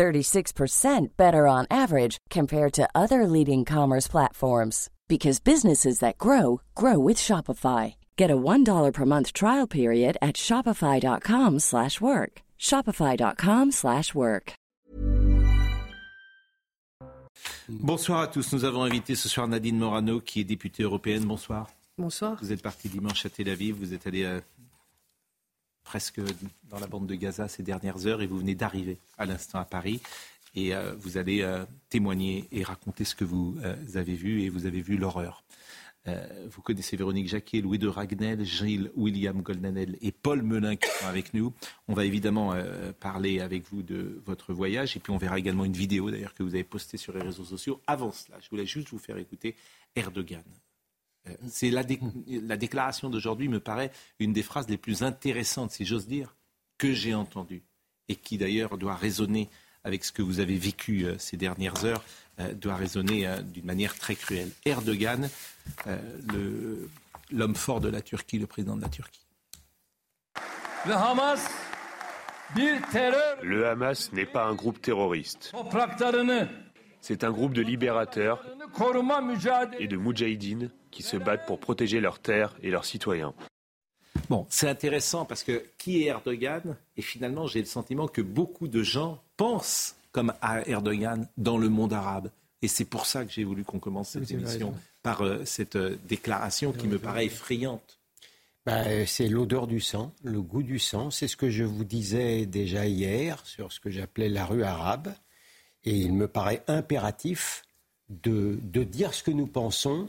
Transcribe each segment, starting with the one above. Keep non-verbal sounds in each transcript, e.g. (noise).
36% better on average compared to other leading commerce platforms because businesses that grow grow with Shopify. Get a $1 per month trial period at shopify.com/work. shopify.com/work. Bonsoir à tous. Nous avons invité ce soir Nadine Morano qui est députée européenne. Bonsoir. Bonsoir. Vous êtes parti dimanche à Tel Aviv, vous êtes allé euh, presque dans la bande de Gaza ces dernières heures et vous venez d'arriver à l'instant à Paris et euh, vous allez euh, témoigner et raconter ce que vous euh, avez vu et vous avez vu l'horreur. vous connaissez Véronique Jacquet, Louis de Ragnel, Gilles William Goldanel et Paul Melun qui sont avec nous. On va évidemment parler avec vous de votre voyage et puis on verra également une vidéo d'ailleurs que vous avez postée sur les réseaux sociaux. Avant cela, je voulais juste vous faire écouter Erdogan. C'est la, la déclaration d'aujourd'hui me paraît une des phrases les plus intéressantes, si j'ose dire, que j'ai entendues et qui d'ailleurs doit résonner avec ce que vous avez vécu euh, ces dernières heures, euh, doit résonner euh, d'une manière très cruelle. Erdogan, l'homme fort de la Turquie, le président de la Turquie. Le Hamas n'est pas un groupe terroriste. C'est un groupe de libérateurs et de moudjahidines qui se battent pour protéger leurs terres et leurs citoyens. Bon, c'est intéressant parce que qui est Erdogan? Et finalement, j'ai le sentiment que beaucoup de gens pensent comme à Erdogan dans le monde arabe. Et c'est pour ça que j'ai voulu qu'on commence cette émission par euh, cette euh, déclaration qui me paraît effrayante. Bah, c'est l'odeur du sang, le goût du sang. C'est ce que je vous disais déjà hier sur ce que j'appelais la rue arabe. Et il me paraît impératif de, de dire ce que nous pensons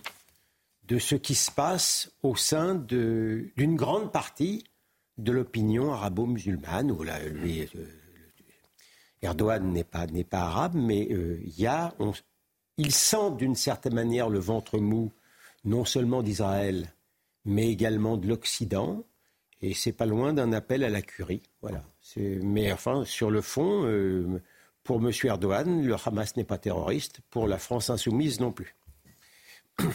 de ce qui se passe au sein d'une grande partie de l'opinion arabo-musulmane. Euh, Erdogan n'est pas, pas arabe, mais euh, il sent d'une certaine manière le ventre mou, non seulement d'Israël, mais également de l'Occident. Et c'est pas loin d'un appel à la curie. Voilà. Mais enfin, sur le fond, euh, pour M. Erdogan, le Hamas n'est pas terroriste. Pour la France insoumise non plus. (clears throat)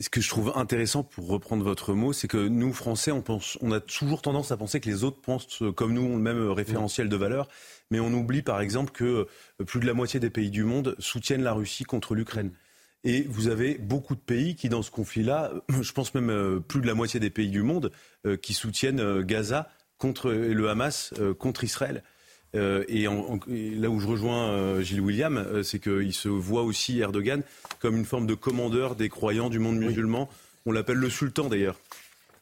Ce que je trouve intéressant, pour reprendre votre mot, c'est que nous, Français, on, a toujours tendance à penser que les autres pensent comme nous, ont le même référentiel de valeur. Mais on oublie, par exemple, que euh, plus de la moitié des pays du monde soutiennent la Russie contre l'Ukraine. Et vous avez beaucoup de pays qui, dans ce conflit-là, je pense même euh, plus de la moitié des pays du monde, euh, qui soutiennent Gaza contre le Hamas contre Israël. Euh, et, là où je rejoins euh, Gilles William, euh, c'est qu'il se voit aussi Erdogan comme une forme de commandeur des croyants du monde musulman. On l'appelle le sultan d'ailleurs.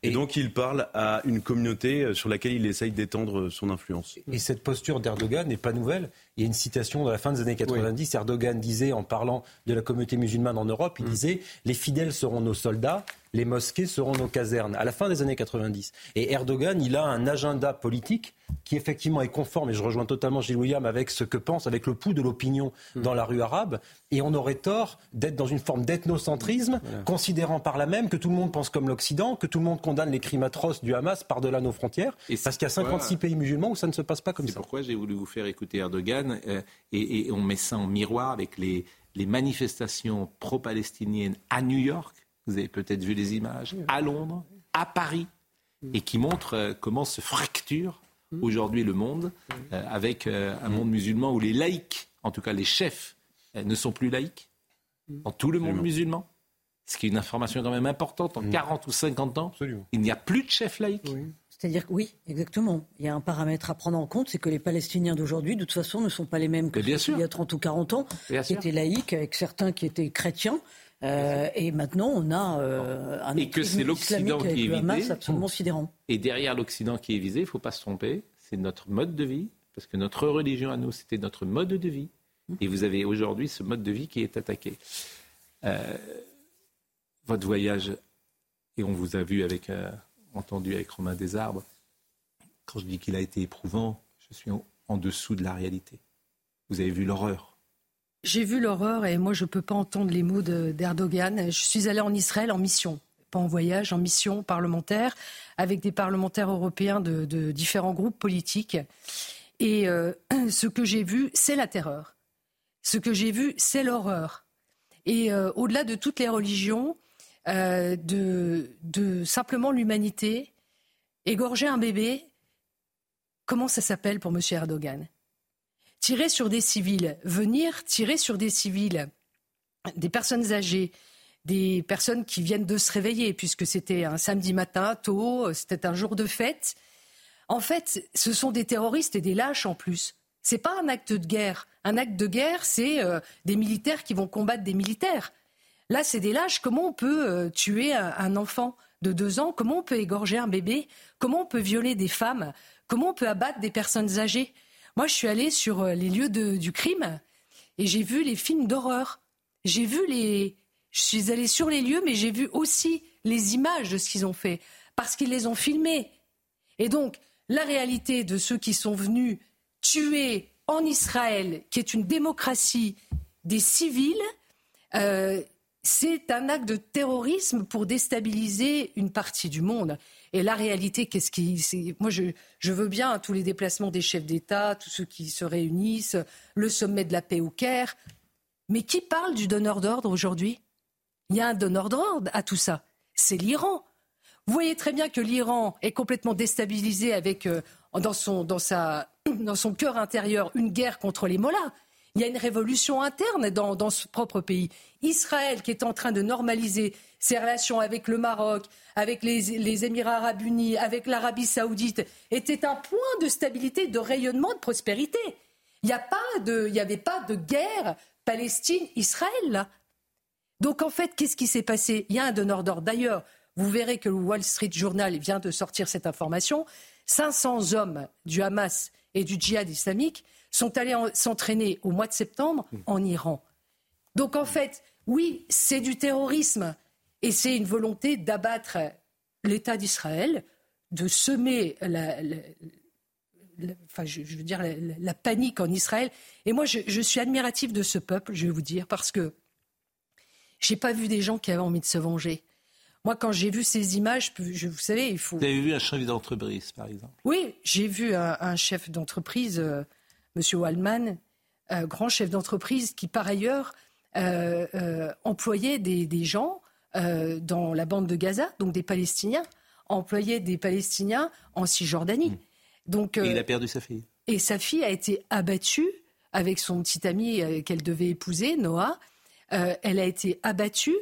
Et, donc il parle à une communauté sur laquelle il essaye d'étendre son influence. Et cette posture d'Erdogan n'est pas nouvelle. Il y a une citation de la fin des années 90. Erdogan disait, en parlant de la communauté musulmane en Europe, il mm. disait Les fidèles seront nos soldats, les mosquées seront nos casernes, à la fin des années 90. Et Erdogan, il a un agenda politique qui effectivement est conforme, et je rejoins totalement Gilles William avec ce que pense, avec le pouls de l'opinion mm. dans la rue arabe, et on aurait tort d'être dans une forme d'ethnocentrisme, considérant par là même que tout le monde pense comme l'Occident, que tout le monde condamne les crimes atroces du Hamas par-delà nos frontières, parce qu'il y a 56 pays musulmans où ça ne se passe pas comme ça. C'est pourquoi j'ai voulu vous faire écouter Erdogan, euh, et, on met ça en miroir avec les manifestations pro-palestiniennes à New York, vous avez peut-être vu les images, à Londres, à Paris, et qui montrent euh, comment se fracture aujourd'hui le monde euh, avec euh, un monde musulman où les laïcs, en tout cas les chefs, ne sont plus laïcs dans tout le monde musulman. Ce qui est une information quand même importante. En 40 ou 50 ans, il n'y a plus de chefs laïcs. C'est-à-dire que oui, exactement. Il y a un paramètre à prendre en compte, c'est que les Palestiniens d'aujourd'hui, de toute façon, ne sont pas les mêmes que ceux il y a 30 ou 40 ans, qui étaient laïcs, avec certains qui étaient chrétiens. Euh, et maintenant, on a euh, un et que c'est l'Occident qui est visé, absolument sidérant. Et derrière l'Occident qui est visé, il ne faut pas se tromper, c'est notre mode de vie, parce que notre religion à nous, c'était notre mode de vie. Mmh. Et vous avez aujourd'hui ce mode de vie qui est attaqué. Euh, votre voyage, et on vous a vu avec, entendu avec Romain Desarbres, quand je dis qu'il a été éprouvant, je suis en dessous de la réalité. Vous avez vu l'horreur j'ai vu l'horreur et moi je ne peux pas entendre les mots d'Erdogan. je suis allée en Israël en mission, pas en voyage, en mission parlementaire, avec des parlementaires européens de, différents groupes politiques. Et euh, (clears throat) ce que j'ai vu, c'est la terreur. Ce que j'ai vu, c'est l'horreur. Et euh, au-delà de toutes les religions, euh, de, de simplement l'humanité, égorger un bébé, comment ça s'appelle pour M. Erdogan? Tirer sur des civils, venir tirer sur des civils, des personnes âgées, des personnes qui viennent de se réveiller, puisque c'était un samedi matin, tôt, c'était un jour de fête. En fait, ce sont des terroristes et des lâches en plus. C'est pas un acte de guerre. Un acte de guerre, c'est euh, des militaires qui vont combattre des militaires. Là, c'est des lâches. Comment on peut euh, tuer un, enfant de deux ans? Comment on peut égorger un bébé? Comment on peut violer des femmes? Comment on peut abattre des personnes âgées? Moi, je suis allée sur euh, les lieux du crime et j'ai vu les films d'horreur. J'ai vu les. Je suis allée sur les lieux, mais j'ai vu aussi les images de ce qu'ils ont fait parce qu'ils les ont filmés. Et donc, la réalité de ceux qui sont venus tuer en Israël, qui est une démocratie, des civils, euh, c'est un acte de terrorisme pour déstabiliser une partie du monde. Et la réalité, qu'est-ce qui. Moi, je, veux bien tous les déplacements des chefs d'État, tous ceux qui se réunissent, le sommet de la paix au Caire. Mais qui parle du donneur d'ordre aujourd'hui? Il y a un donneur d'ordre à tout ça. C'est l'Iran. Vous voyez très bien que l'Iran est complètement déstabilisé avec, euh, dans, son, dans, (clears throat) dans son cœur intérieur, une guerre contre les mollahs. Il y a une révolution interne dans, dans ce propre pays. Israël, qui est en train de normaliser ses relations avec le Maroc, avec les, Émirats arabes unis, avec l'Arabie saoudite, était un point de stabilité, de rayonnement, de prospérité. Il n'y avait pas de guerre Palestine-Israël Donc en fait, qu'est-ce qui s'est passé? Il y a un donneur d'ordre. D'ailleurs, vous verrez que le Wall Street Journal vient de sortir cette information. 500 hommes du Hamas et du djihad islamique sont allés s'entraîner au mois de septembre en Iran. Donc en fait, oui, c'est du terrorisme et c'est une volonté d'abattre l'État d'Israël, de semer la, enfin, je, veux dire la, panique en Israël. Et moi, je, suis admiratif de ce peuple, je vais vous dire, parce que j'ai pas vu des gens qui avaient envie de se venger. Moi, quand j'ai vu ces images, je, vous savez, il faut. Vous avez vu un chef d'entreprise, par exemple? Oui, j'ai vu un, chef d'entreprise. Euh, M. Wallman, euh, grand chef d'entreprise qui, par ailleurs, euh, euh, employait des, gens dans la bande de Gaza, donc des Palestiniens, employait des Palestiniens en Cisjordanie. Mmh. Donc, et il a perdu sa fille. Et sa fille a été abattue avec son petit ami qu'elle devait épouser, Noah. elle a été abattue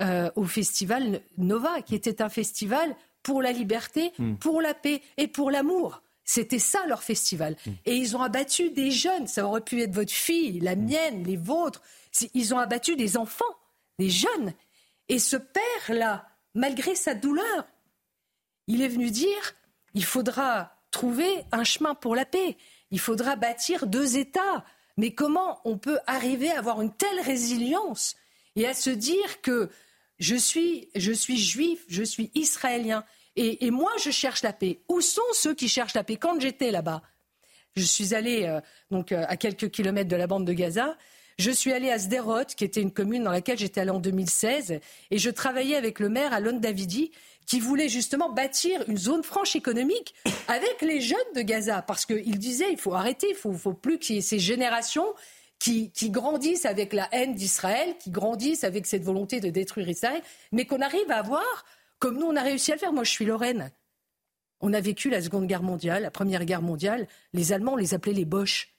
au festival Nova, qui était un festival pour la liberté, mmh. pour la paix et pour l'amour. C'était ça leur festival. Mm. Et ils ont abattu des jeunes. Ça aurait pu être votre fille, la mm. mienne, les vôtres. Ils ont abattu des enfants, des jeunes. Et ce père-là, malgré sa douleur, il est venu dire il faudra trouver un chemin pour la paix. Il faudra bâtir deux États. Mais comment on peut arriver à avoir une telle résilience et à se dire que je suis, je suis juif, je suis israélien, et, moi, je cherche la paix. Où sont ceux qui cherchent la paix Quand j'étais là-bas, je suis allée euh, donc euh, à quelques kilomètres de la bande de Gaza. Je suis allée à Sderot, qui était une commune dans laquelle j'étais allée en 2016, et je travaillais avec le maire Alon Davidi, qui voulait justement bâtir une zone franche économique (coughs) avec les jeunes de Gaza, parce qu'il disait il faut arrêter, il faut, faut plus qu'il y ait ces générations qui, qui, grandissent avec la haine d'Israël, qui grandissent avec cette volonté de détruire Israël, mais qu'on arrive à avoir comme nous, on a réussi à le faire. Moi, je suis Lorraine. On a vécu la Seconde Guerre mondiale, la Première Guerre mondiale. Les Allemands, on les appelait les Boches.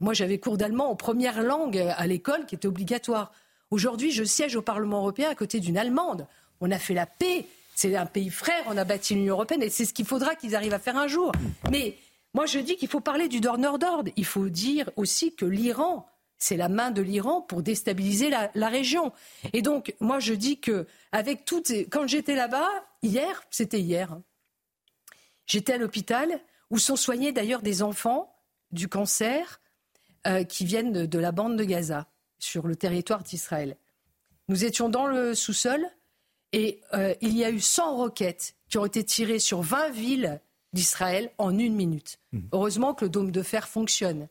Moi, j'avais cours d'allemand en première langue à l'école qui était obligatoire. Aujourd'hui, je siège au Parlement européen à côté d'une Allemande. On a fait la paix. C'est un pays frère. On a bâti l'Union européenne et c'est ce qu'il faudra qu'ils arrivent à faire un jour. Mais moi, je dis qu'il faut parler du donneur d'ordre. Il faut dire aussi que l'Iran c'est la main de l'Iran pour déstabiliser la, région. Et donc, moi, je dis que avec toutes, quand j'étais là-bas hier, c'était hier, hein, j'étais à l'hôpital où sont soignés d'ailleurs des enfants du cancer euh, qui viennent de, la bande de Gaza sur le territoire d'Israël. Nous étions dans le sous-sol et euh, il y a eu 100 roquettes qui ont été tirées sur 20 villes d'Israël en une minute. Mmh. Heureusement que le dôme de fer fonctionne.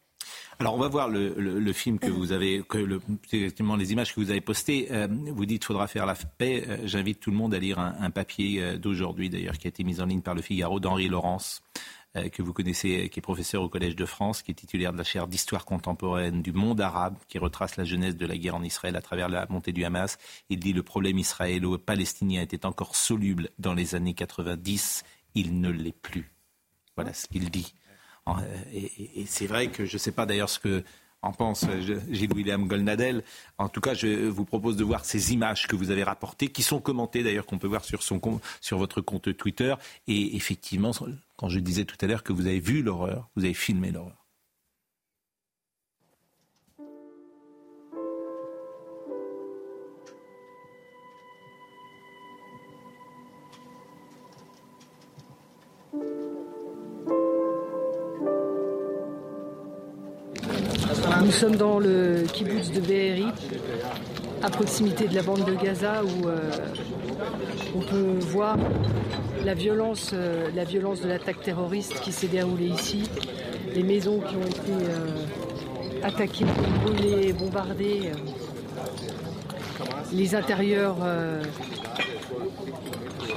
Alors on va voir le, film que vous avez, que le, les images que vous avez postées. Euh, vous dites qu'il faudra faire la paix. Euh, j'invite tout le monde à lire un, papier euh, d'aujourd'hui d'ailleurs qui a été mis en ligne par le Figaro d'Henri Laurence que vous connaissez, qui est professeur au Collège de France, qui est titulaire de la chaire d'histoire contemporaine du monde arabe, qui retrace la jeunesse de la guerre en Israël à travers la montée du Hamas. Il dit le problème israélo-palestinien était encore soluble dans les années 90, il ne l'est plus. Voilà ce qu'il dit. Euh, et, c'est vrai que je ne sais pas d'ailleurs ce que en pense euh, Gilles-William Golnadel. En tout cas, je vous propose de voir ces images que vous avez rapportées, qui sont commentées d'ailleurs, qu'on peut voir sur, son, sur votre compte Twitter. Et effectivement, quand je disais tout à l'heure que vous avez vu l'horreur, vous avez filmé l'horreur. Sommes dans le kibbutz de Be'eri, à proximité de la bande de Gaza, où euh, on peut voir la violence, euh, la violence de l'attaque terroriste qui s'est déroulée ici, les maisons qui ont été euh, attaquées, brûlées, bombardées, les intérieurs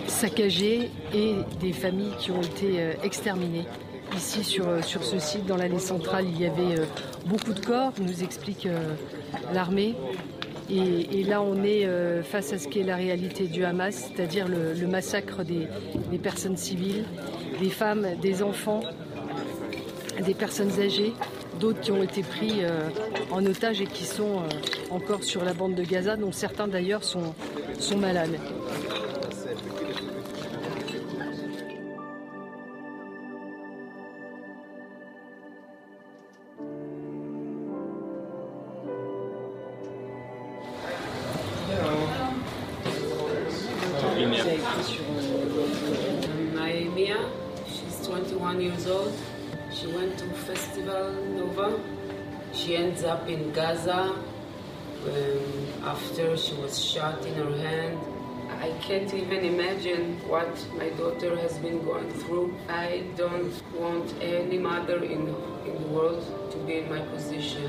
saccagés et des familles qui ont été exterminées ici sur, sur ce site, dans l'allée centrale, il y avait euh, beaucoup de corps, nous explique euh, l'armée. Et, là, on est euh, face à ce qu'est la réalité du Hamas, c'est-à-dire le, massacre des, personnes civiles, des femmes, des enfants, des personnes âgées, d'autres qui ont été pris en otage et qui sont encore sur la bande de Gaza, dont certains d'ailleurs sont, sont malades. Up in Gaza um, after she was shot in her hand. I can't even imagine what my daughter has been going through. I don't want any mother in, in the world to be in my position.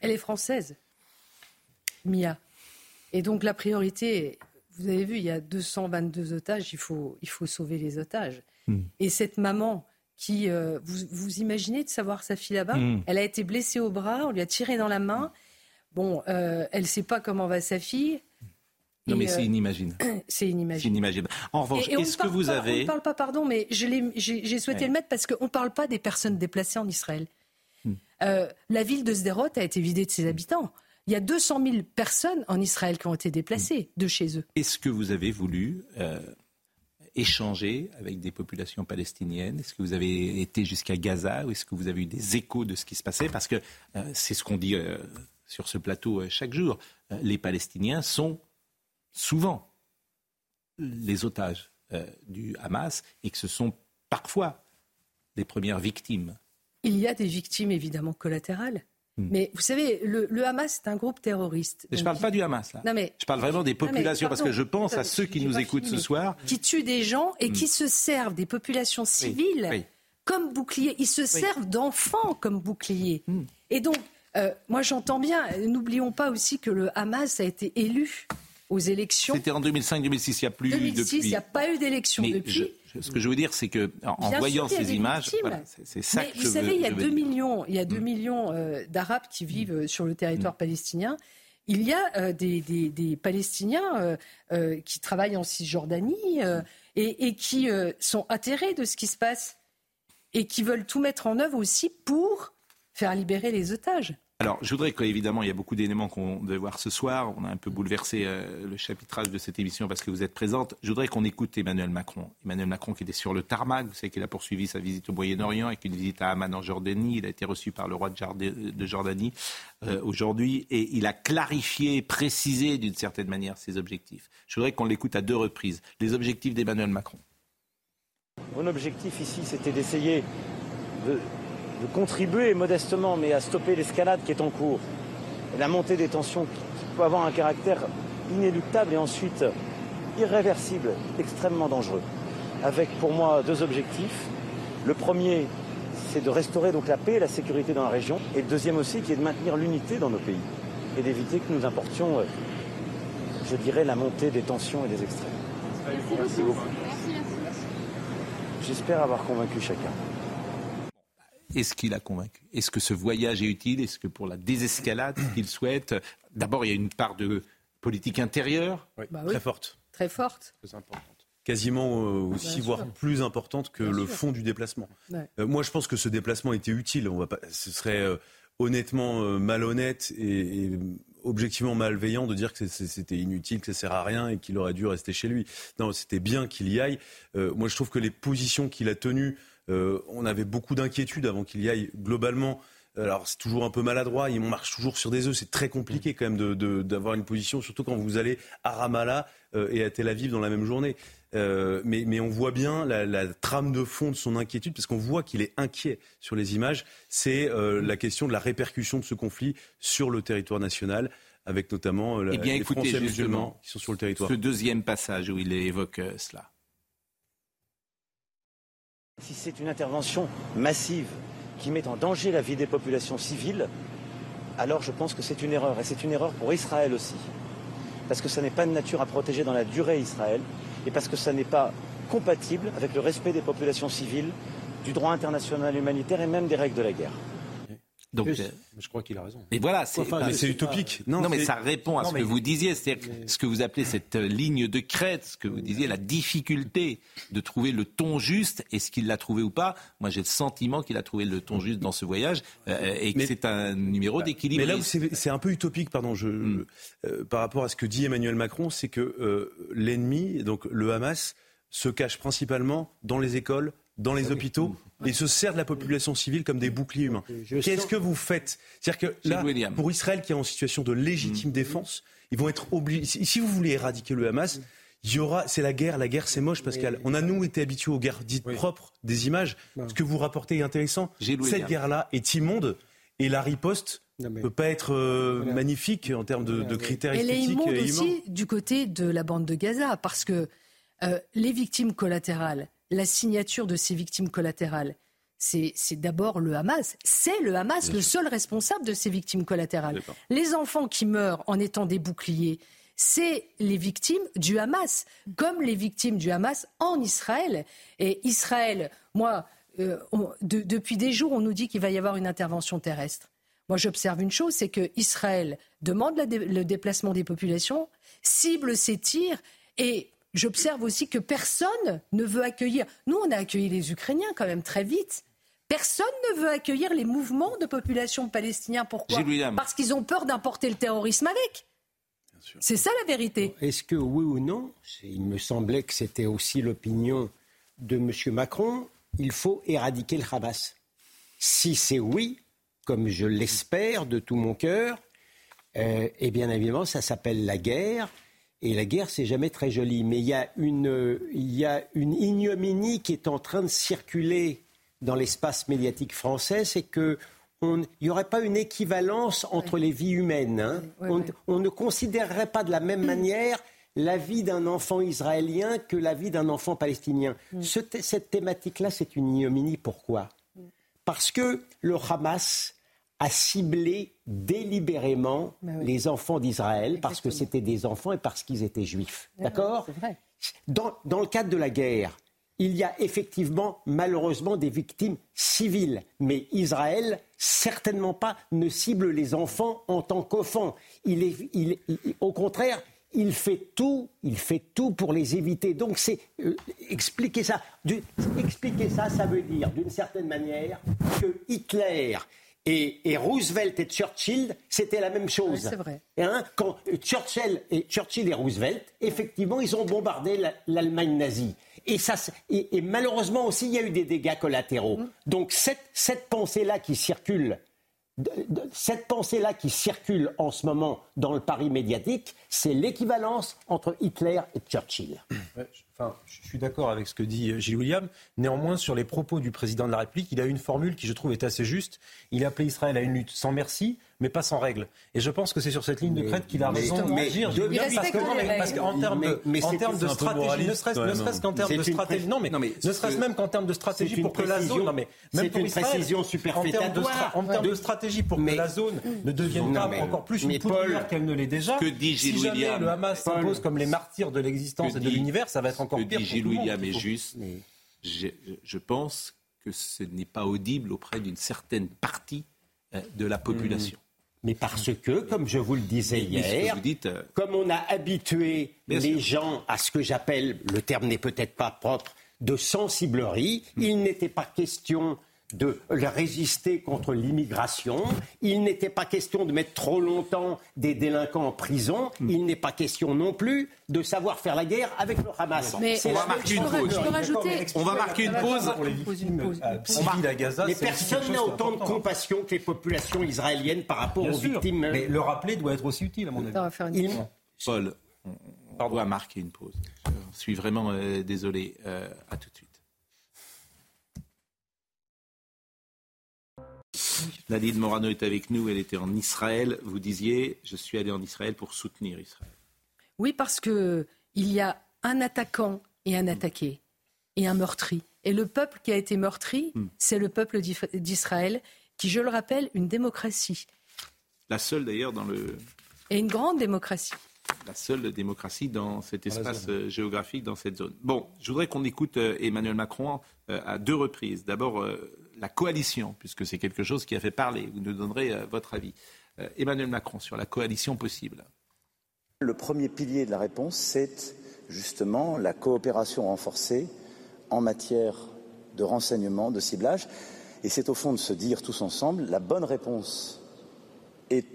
Elle est française, Mia. Et donc la priorité vous avez vu, il y a 222 otages, il faut, il faut sauver les otages. Hmm. Et cette maman qui, euh, vous, vous, imaginez de savoir sa fille là-bas, hmm. elle a été blessée au bras, on lui a tiré dans la main. Bon, euh, elle ne sait pas comment va sa fille. Non, mais c'est euh, inimaginable. (clears throat) c'est inimaginable. inimaginable. En revanche, est-ce que vous avez. On ne parle pas, pardon, mais j'ai souhaité le mettre parce qu'on ne parle pas des personnes déplacées en Israël. Hmm. la ville de Sderot a été vidée de ses habitants. Il y a 200 000 personnes en Israël qui ont été déplacées de chez eux. Est-ce que vous avez voulu euh, échanger avec des populations palestiniennes? Est-ce que vous avez été jusqu'à Gaza ou est-ce que vous avez eu des échos de ce qui se passait? Parce que euh, c'est ce qu'on dit euh, sur ce plateau chaque jour. les Palestiniens sont souvent les otages du Hamas et que ce sont parfois les premières victimes. Il y a des victimes évidemment collatérales. Hmm. Mais vous savez, le, Hamas, c'est un groupe terroriste. je ne parle pas du Hamas, là. je parle vraiment des populations, parce que je pense à ceux qui nous écoutent ce soir. Qui tuent des gens et qui hmm. se servent des populations civiles comme boucliers. Ils se servent d'enfants comme boucliers. Hmm. Et donc, euh, moi j'entends bien, n'oublions pas aussi que le Hamas a été élu aux élections. C'était en 2005-2006, il n'y a plus 2006, il n'y a pas eu d'élection depuis. Ce que je veux dire, c'est que en, voyant ces images, c'est ça Mais Vous savez, il y a 2 millions, il y a 2 mm. millions euh, d'Arabes qui vivent euh, sur le territoire mm. palestinien. Il y a euh, des, des, Palestiniens qui travaillent en Cisjordanie et, et, qui sont atterrés de ce qui se passe et qui veulent tout mettre en œuvre aussi pour faire libérer les otages. Alors, je voudrais qu'évidemment, il y a beaucoup d'éléments qu'on devait voir ce soir. On a un peu bouleversé euh, le chapitrage de cette émission parce que vous êtes présente. Je voudrais qu'on écoute Emmanuel Macron. Emmanuel Macron qui était sur le tarmac. Vous savez qu'il a poursuivi sa visite au Moyen-Orient avec une visite à Amman en Jordanie. Il a été reçu par le roi de Jordanie euh, aujourd'hui et il a clarifié, précisé d'une certaine manière ses objectifs. Je voudrais qu'on l'écoute à deux reprises. Les objectifs d'Emmanuel Macron. Mon objectif ici, c'était d'essayer de de contribuer modestement, mais à stopper l'escalade qui est en cours, la montée des tensions qui peut avoir un caractère inéluctable et ensuite irréversible, extrêmement dangereux, avec pour moi deux objectifs. Le premier, c'est de restaurer donc la paix et la sécurité dans la région, et le deuxième aussi, qui est de maintenir l'unité dans nos pays et d'éviter que nous importions, euh, je dirais, la montée des tensions et des extrêmes. Merci beaucoup. J'espère avoir convaincu chacun. Est-ce qu'il a convaincu? Est-ce que ce voyage est utile? Est-ce que pour la désescalade qu'il souhaite, d'abord il y a une part de politique intérieure? Bah Très forte. Très forte. Très importante quasiment euh, aussi, voire plus importante que le fond du déplacement. Euh, moi, je pense que ce déplacement était utile. On va pas, ce serait euh, honnêtement malhonnête et, objectivement malveillant de dire que c'était inutile, que ça sert à rien et qu'il aurait dû rester chez lui. Non, c'était bien qu'il y aille. moi, je trouve que les positions qu'il a tenues, on avait beaucoup d'inquiétudes avant qu'il y aille globalement. Alors c'est toujours un peu maladroit, on marche toujours sur des œufs, c'est très compliqué quand même d'avoir une position, surtout quand vous allez à Ramallah et à Tel Aviv dans la même journée. Euh, mais, on voit bien la, trame de fond de son inquiétude, parce qu'on voit qu'il est inquiet sur les images. C'est euh, la question de la répercussion de ce conflit sur le territoire national, avec notamment euh, eh bien, les Français musulmans qui sont sur le territoire. Ce deuxième passage où il évoque cela. Si c'est une intervention massive qui met en danger la vie des populations civiles, alors je pense que c'est une erreur. Et c'est une erreur pour Israël aussi. Parce que ça n'est pas de nature à protéger dans la durée Israël et parce que ça n'est pas compatible avec le respect des populations civiles, du droit international humanitaire et même des règles de la guerre. Donc, euh, je crois qu'il a raison. Mais voilà, c'est utopique. Non, mais ça répond à ce que vous disiez, c'est-à-dire ce que vous appelez cette euh, ligne de crête, ce que vous disiez, la difficulté de trouver le ton juste. Est-ce qu'il l'a trouvé ou pas? Moi, j'ai le sentiment qu'il a trouvé le ton juste dans ce voyage euh, et que c'est un numéro bah, d'équilibre. Mais là où c'est un peu utopique, pardon, je, hmm. par rapport à ce que dit Emmanuel Macron, c'est que l'ennemi, donc le Hamas, se cache principalement dans les écoles, dans les ah hôpitaux et se sert de la population civile comme des boucliers humains. Qu'est-ce que vous faites? C'est-à-dire que là, pour Israël qui est en situation de légitime mm. défense, ils vont être obligés. Si vous voulez éradiquer le Hamas, il y aura, c'est la guerre. La guerre, c'est moche, Pascal. On a nous été habitués aux guerres dites propres des images. Ce que vous rapportez est intéressant. Cette guerre-là est immonde et la riposte ne peut pas être euh, magnifique en termes de, critères Elle esthétiques. Elle est immonde aussi du côté de la bande de Gaza parce que euh, les victimes collatérales la signature de ces victimes collatérales c'est d'abord le Hamas. C'est le Hamas le seul responsable de ces victimes collatérales. Les enfants qui meurent en étant des boucliers, c'est les victimes du Hamas, comme les victimes du Hamas en Israël. Et Israël, moi, euh, depuis des jours, on nous dit qu'il va y avoir une intervention terrestre. Moi, j'observe une chose, c'est que Israël demande le déplacement des populations, cible ses tirs et j'observe aussi que personne ne veut accueillir. Nous, on a accueilli les Ukrainiens quand même très vite. Personne ne veut accueillir les mouvements de population palestiniens. Pourquoi Parce qu'ils ont peur d'importer le terrorisme avec. C'est ça la vérité. Est-ce que oui ou non, il me semblait que c'était aussi l'opinion de M. Macron, il faut éradiquer le Hamas. Si c'est oui, comme je l'espère de tout mon cœur, euh, et bien évidemment, ça s'appelle la guerre. Et la guerre, c'est jamais très joli. Mais il y, a une, il y a une ignominie qui est en train de circuler dans l'espace médiatique français, c'est que il n'y aurait pas une équivalence entre les vies humaines. Hein. on, ne considérerait pas de la même manière la vie d'un enfant israélien que la vie d'un enfant palestinien. Mm. cette thématique-là, c'est une ignominie. Pourquoi? Parce que le Hamas a ciblé délibérément les enfants d'Israël parce que c'était des enfants et parce qu'ils étaient juifs. D'accord dans, dans le cadre de la guerre, il y a effectivement malheureusement des victimes civiles, mais Israël certainement pas ne cible les enfants en tant qu'enfants. Il est, il, au contraire, il fait tout, il fait tout pour les éviter. Donc c'est euh, expliquer ça. expliquer ça, ça veut dire d'une certaine manière que Hitler et, Roosevelt et Churchill, c'était la même chose. c'est vrai. Hein, quand Churchill et, Churchill et Roosevelt, effectivement, ils ont bombardé l'Allemagne nazie. Et, ça, et, malheureusement aussi, il y a eu des dégâts collatéraux. Mm. Donc cette, cette pensée-là qui circule, cette pensée-là qui circule en ce moment dans le Paris médiatique, c'est l'équivalence entre Hitler et Churchill. Enfin, je suis d'accord avec ce que dit Gilles William. Néanmoins, sur les propos du président de la République, il a une formule qui, je trouve, est assez juste. Il a appelé Israël à une lutte sans merci, mais pas sans règles. Et je pense que c'est sur cette ligne de crête qu'il a raison d'agir. Parce qu'en termes de, en termes de stratégie, ne serait-ce qu'en termes de stratégie, non mais, ne serait-ce même qu'en termes de stratégie pour que la zone, non mais même pour Israël, termes de, en termes de stratégie pour que la zone ne devienne pas encore plus une poudrière qu'elle ne l'est déjà. Que dit Gilles si jamais le Hamas s'impose comme les martyrs de l'existence et de l'univers, ça va être. Que dit Gilles William est juste. Je pense que ce n'est pas audible auprès d'une certaine partie euh, de la population. Mais parce que, comme je vous le disais hier, euh, comme on a habitué les gens à ce que j'appelle, le terme n'est peut-être pas propre, de sensiblerie, hmm. il n'était pas question de résister contre l'immigration. Il n'était pas question de mettre trop longtemps des délinquants en prison. Hmm. Il n'est pas question non plus de savoir faire la guerre avec le Hamas. on va marquer une pause. On va marquer une pause. Mais personne n'a autant de compassion que les populations israéliennes par rapport aux victimes. Mais le rappeler doit être aussi utile, à mon avis. Paul, on doit marquer une pause. Je suis vraiment euh, désolé. Euh, à tout de suite. Nadine Morano est avec nous, elle était en Israël. Vous disiez, je suis allé en Israël pour soutenir Israël. Oui, parce qu'il y a un attaquant et un attaqué, et un meurtri. Et le peuple qui a été meurtri, hmm. c'est le peuple d'Israël, qui, je le rappelle, une démocratie. La seule d'ailleurs dans le... Et une grande démocratie la seule démocratie dans cet espace euh, géographique, dans cette zone. Bon, je voudrais qu'on écoute euh, Emmanuel Macron euh, à deux reprises. D'abord, la coalition, puisque c'est quelque chose qui a fait parler. Vous nous donnerez votre avis. Emmanuel Macron sur la coalition possible. Le premier pilier de la réponse, c'est justement la coopération renforcée en matière de renseignement, de ciblage. Et c'est au fond de se dire tous ensemble, la bonne réponse est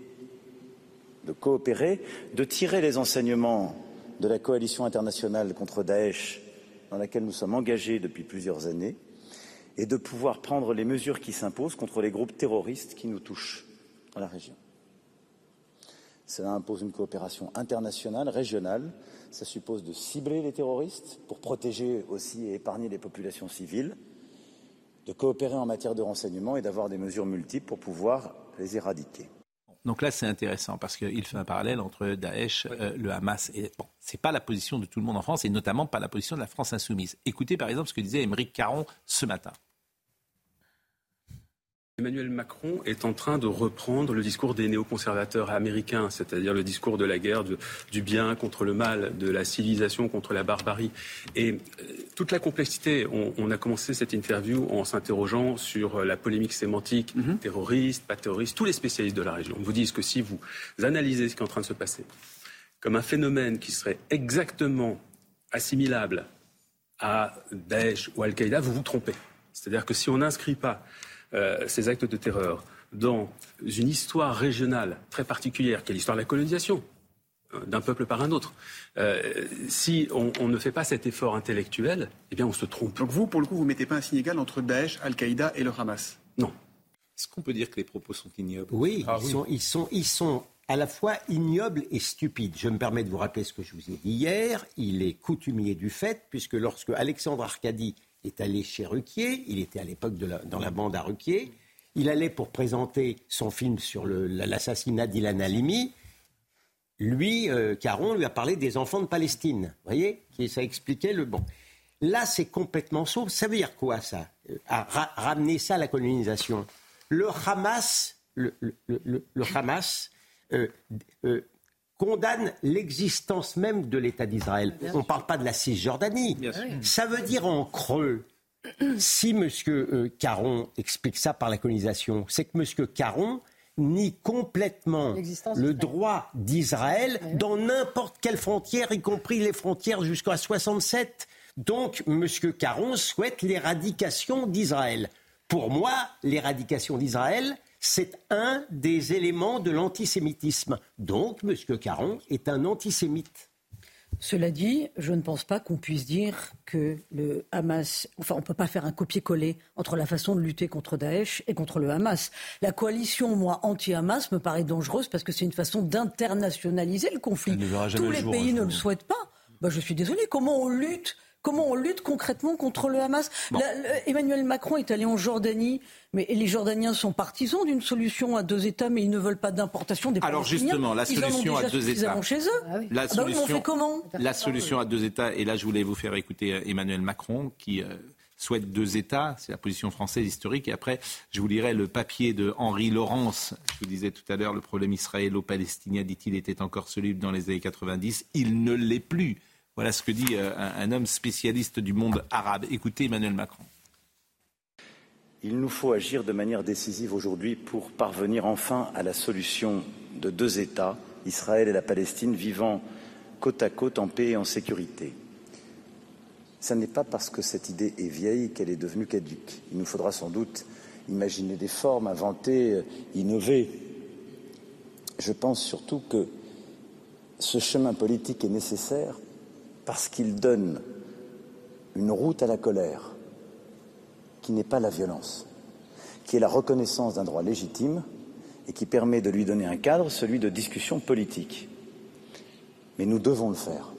de coopérer, de tirer les enseignements de la coalition internationale contre Daesh dans laquelle nous sommes engagés depuis plusieurs années et de pouvoir prendre les mesures qui s'imposent contre les groupes terroristes qui nous touchent dans la région. Cela impose une coopération internationale, régionale. Ça suppose de cibler les terroristes pour protéger aussi et épargner les populations civiles, de coopérer en matière de renseignement et d'avoir des mesures multiples pour pouvoir les éradiquer. Donc là, c'est intéressant parce qu'il fait un parallèle entre Daesh, euh, le Hamas. Et bon, c'est pas la position de tout le monde en France et notamment pas la position de la France insoumise. Écoutez par exemple ce que disait Émeric Caron ce matin. Emmanuel Macron est en train de reprendre le discours des néoconservateurs américains, c'est-à-dire le discours de la guerre, du bien contre le mal, de la civilisation contre la barbarie. Et euh, toute la complexité, on, a commencé cette interview en s'interrogeant sur la polémique sémantique, mhm. terroriste, pas terroriste. Tous les spécialistes de la région vous disent que si vous analysez ce qui est en train de se passer comme un phénomène qui serait exactement assimilable à Daesh ou Al-Qaïda, vous vous trompez. C'est-à-dire que si on n'inscrit pas euh, ces actes de terreur dans une histoire régionale très particulière, qui est l'histoire de la colonisation hein, d'un peuple par un autre. Euh, si on, ne fait pas cet effort intellectuel, eh bien on se trompe. Donc vous, pour le coup, vous ne mettez pas un signe égal entre Daesh, Al-Qaïda et le Hamas? Non. Est-ce qu'on peut dire que les propos sont ignobles? Oui, ah ils, Sont, ils, sont, ils sont à la fois ignobles et stupides. Je me permets de vous rappeler ce que je vous ai dit hier. Il est coutumier du fait, puisque lorsque Alexandre Arcadie est allé chez Ruquier, il était à l'époque dans la bande à Ruquier, il allait pour présenter son film sur l'assassinat d'Ilan Halimi. Lui, euh, Caron, lui a parlé des enfants de Palestine. Vous voyez Ça expliquait le bon. Là, c'est complètement sauf. Ça veut dire quoi, ça euh, Ramener ça à la colonisation? Le Hamas, le, Hamas euh, condamne l'existence même de l'État d'Israël. On ne parle pas de la Cisjordanie. Ça veut dire en creux, si M. Euh, Caron explique ça par la colonisation, c'est que M. Caron nie complètement le droit d'Israël dans n'importe quelle frontière, y compris les frontières jusqu'à 67. Donc, M. Caron souhaite l'éradication d'Israël. Pour moi, l'éradication d'Israël, c'est un des éléments de l'antisémitisme. Donc, M. Caron est un antisémite. Cela dit, je ne pense pas qu'on puisse dire que le Hamas. Enfin, on ne peut pas faire un copier-coller entre la façon de lutter contre Daesh et contre le Hamas. La coalition, moi, anti-Hamas, me paraît dangereuse parce que c'est une façon d'internationaliser le conflit. Tous les pays ne le souhaitent pas. Bah, je suis désolé. Comment on lutte comment on lutte concrètement contre le Hamas. Emmanuel Macron est allé en Jordanie, mais les Jordaniens sont partisans d'une solution à deux États, mais ils ne veulent pas d'importation des Alors justement, la solution à deux États. Chez eux. Ah la ah bah solution, comment? La solution à deux États, et là je voulais vous faire écouter euh, Emmanuel Macron qui euh, souhaite deux États, c'est la position française historique. Et après, je vous lirai le papier de Henri Laurence. Je vous disais tout à l'heure, le problème israélo-palestinien, dit-il, était encore soluble dans les années 90. Il ne l'est plus. Voilà ce que dit euh, un, homme spécialiste du monde arabe. Écoutez Emmanuel Macron. Il nous faut agir de manière décisive aujourd'hui pour parvenir enfin à la solution de deux États, Israël et la Palestine, vivant côte à côte en paix et en sécurité. Ce n'est pas parce que cette idée est vieille qu'elle est devenue caduque. Il nous faudra sans doute imaginer des formes, inventer, innover. Je pense surtout que ce chemin politique est nécessaire parce qu'il donne une route à la colère qui n'est pas la violence, qui est la reconnaissance d'un droit légitime et qui permet de lui donner un cadre, celui de discussion politique. Mais nous devons le faire,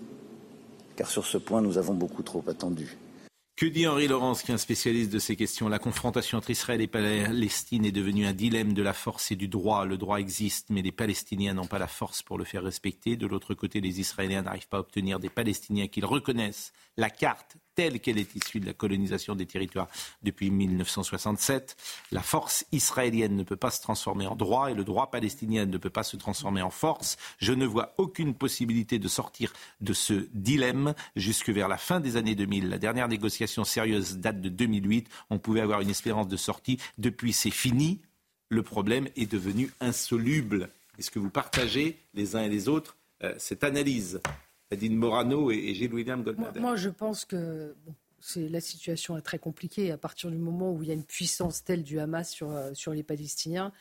car sur ce point, nous avons beaucoup trop attendu. Que dit Henri Laurence, qui est un spécialiste de ces questions? La confrontation entre Israël et Palestine est devenue un dilemme de la force et du droit. Le droit existe, mais les Palestiniens n'ont pas la force pour le faire respecter. De l'autre côté, les Israéliens n'arrivent pas à obtenir des Palestiniens qu'ils reconnaissent la carte telle qu'elle est issue de la colonisation des territoires depuis 1967. La force israélienne ne peut pas se transformer en droit et le droit palestinien ne peut pas se transformer en force. Je ne vois aucune possibilité de sortir de ce dilemme jusque vers la fin des années 2000. La dernière négociation sérieuse date de 2008. On pouvait avoir une espérance de sortie. Depuis, c'est fini. Le problème est devenu insoluble. Est-ce que vous partagez les uns et les autres euh, cette analyse? Nadine Morano et, Gilles William Goldman. Moi, je pense que c'est la situation est très compliquée à partir du moment où il y a une puissance telle du Hamas sur, euh, sur les Palestiniens.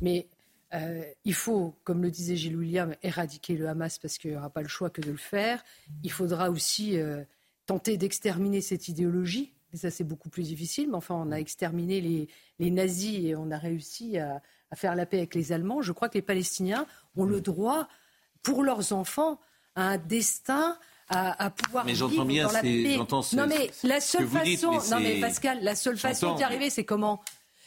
Mais euh, il faut, comme le disait Gilles William, éradiquer le Hamas parce qu'il n'y aura pas le choix que de le faire. Il faudra aussi euh, tenter d'exterminer cette idéologie. Mais ça, c'est beaucoup plus difficile. Mais enfin, on a exterminé les, les nazis et on a réussi à, à, faire la paix avec les Allemands. Je crois que les Palestiniens ont le droit, pour leurs enfants, un destin à, pouvoir mais vivre bien, dans la paix. Non mais la seule façon, non mais Pascal, la seule façon d'y arriver, c'est comment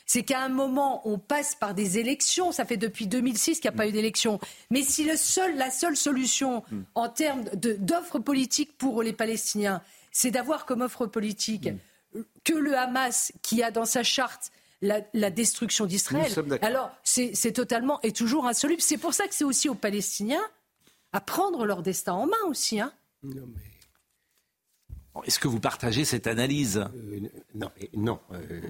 c'est qu'à un moment, on passe par des élections. Ça fait depuis 2006 qu'il n'y a pas eu d'élection. Mais si le seul, la seule solution hmm. en termes d'offres politiques pour les Palestiniens, c'est d'avoir comme offre politique hmm. que le Hamas, qui a dans sa charte la, la destruction d'Israël, alors c'est totalement et toujours insoluble. C'est pour ça que c'est aussi aux Palestiniens à prendre leur destin en main aussi. Hein Est-ce que vous partagez cette analyse? Euh, Non, non. Euh,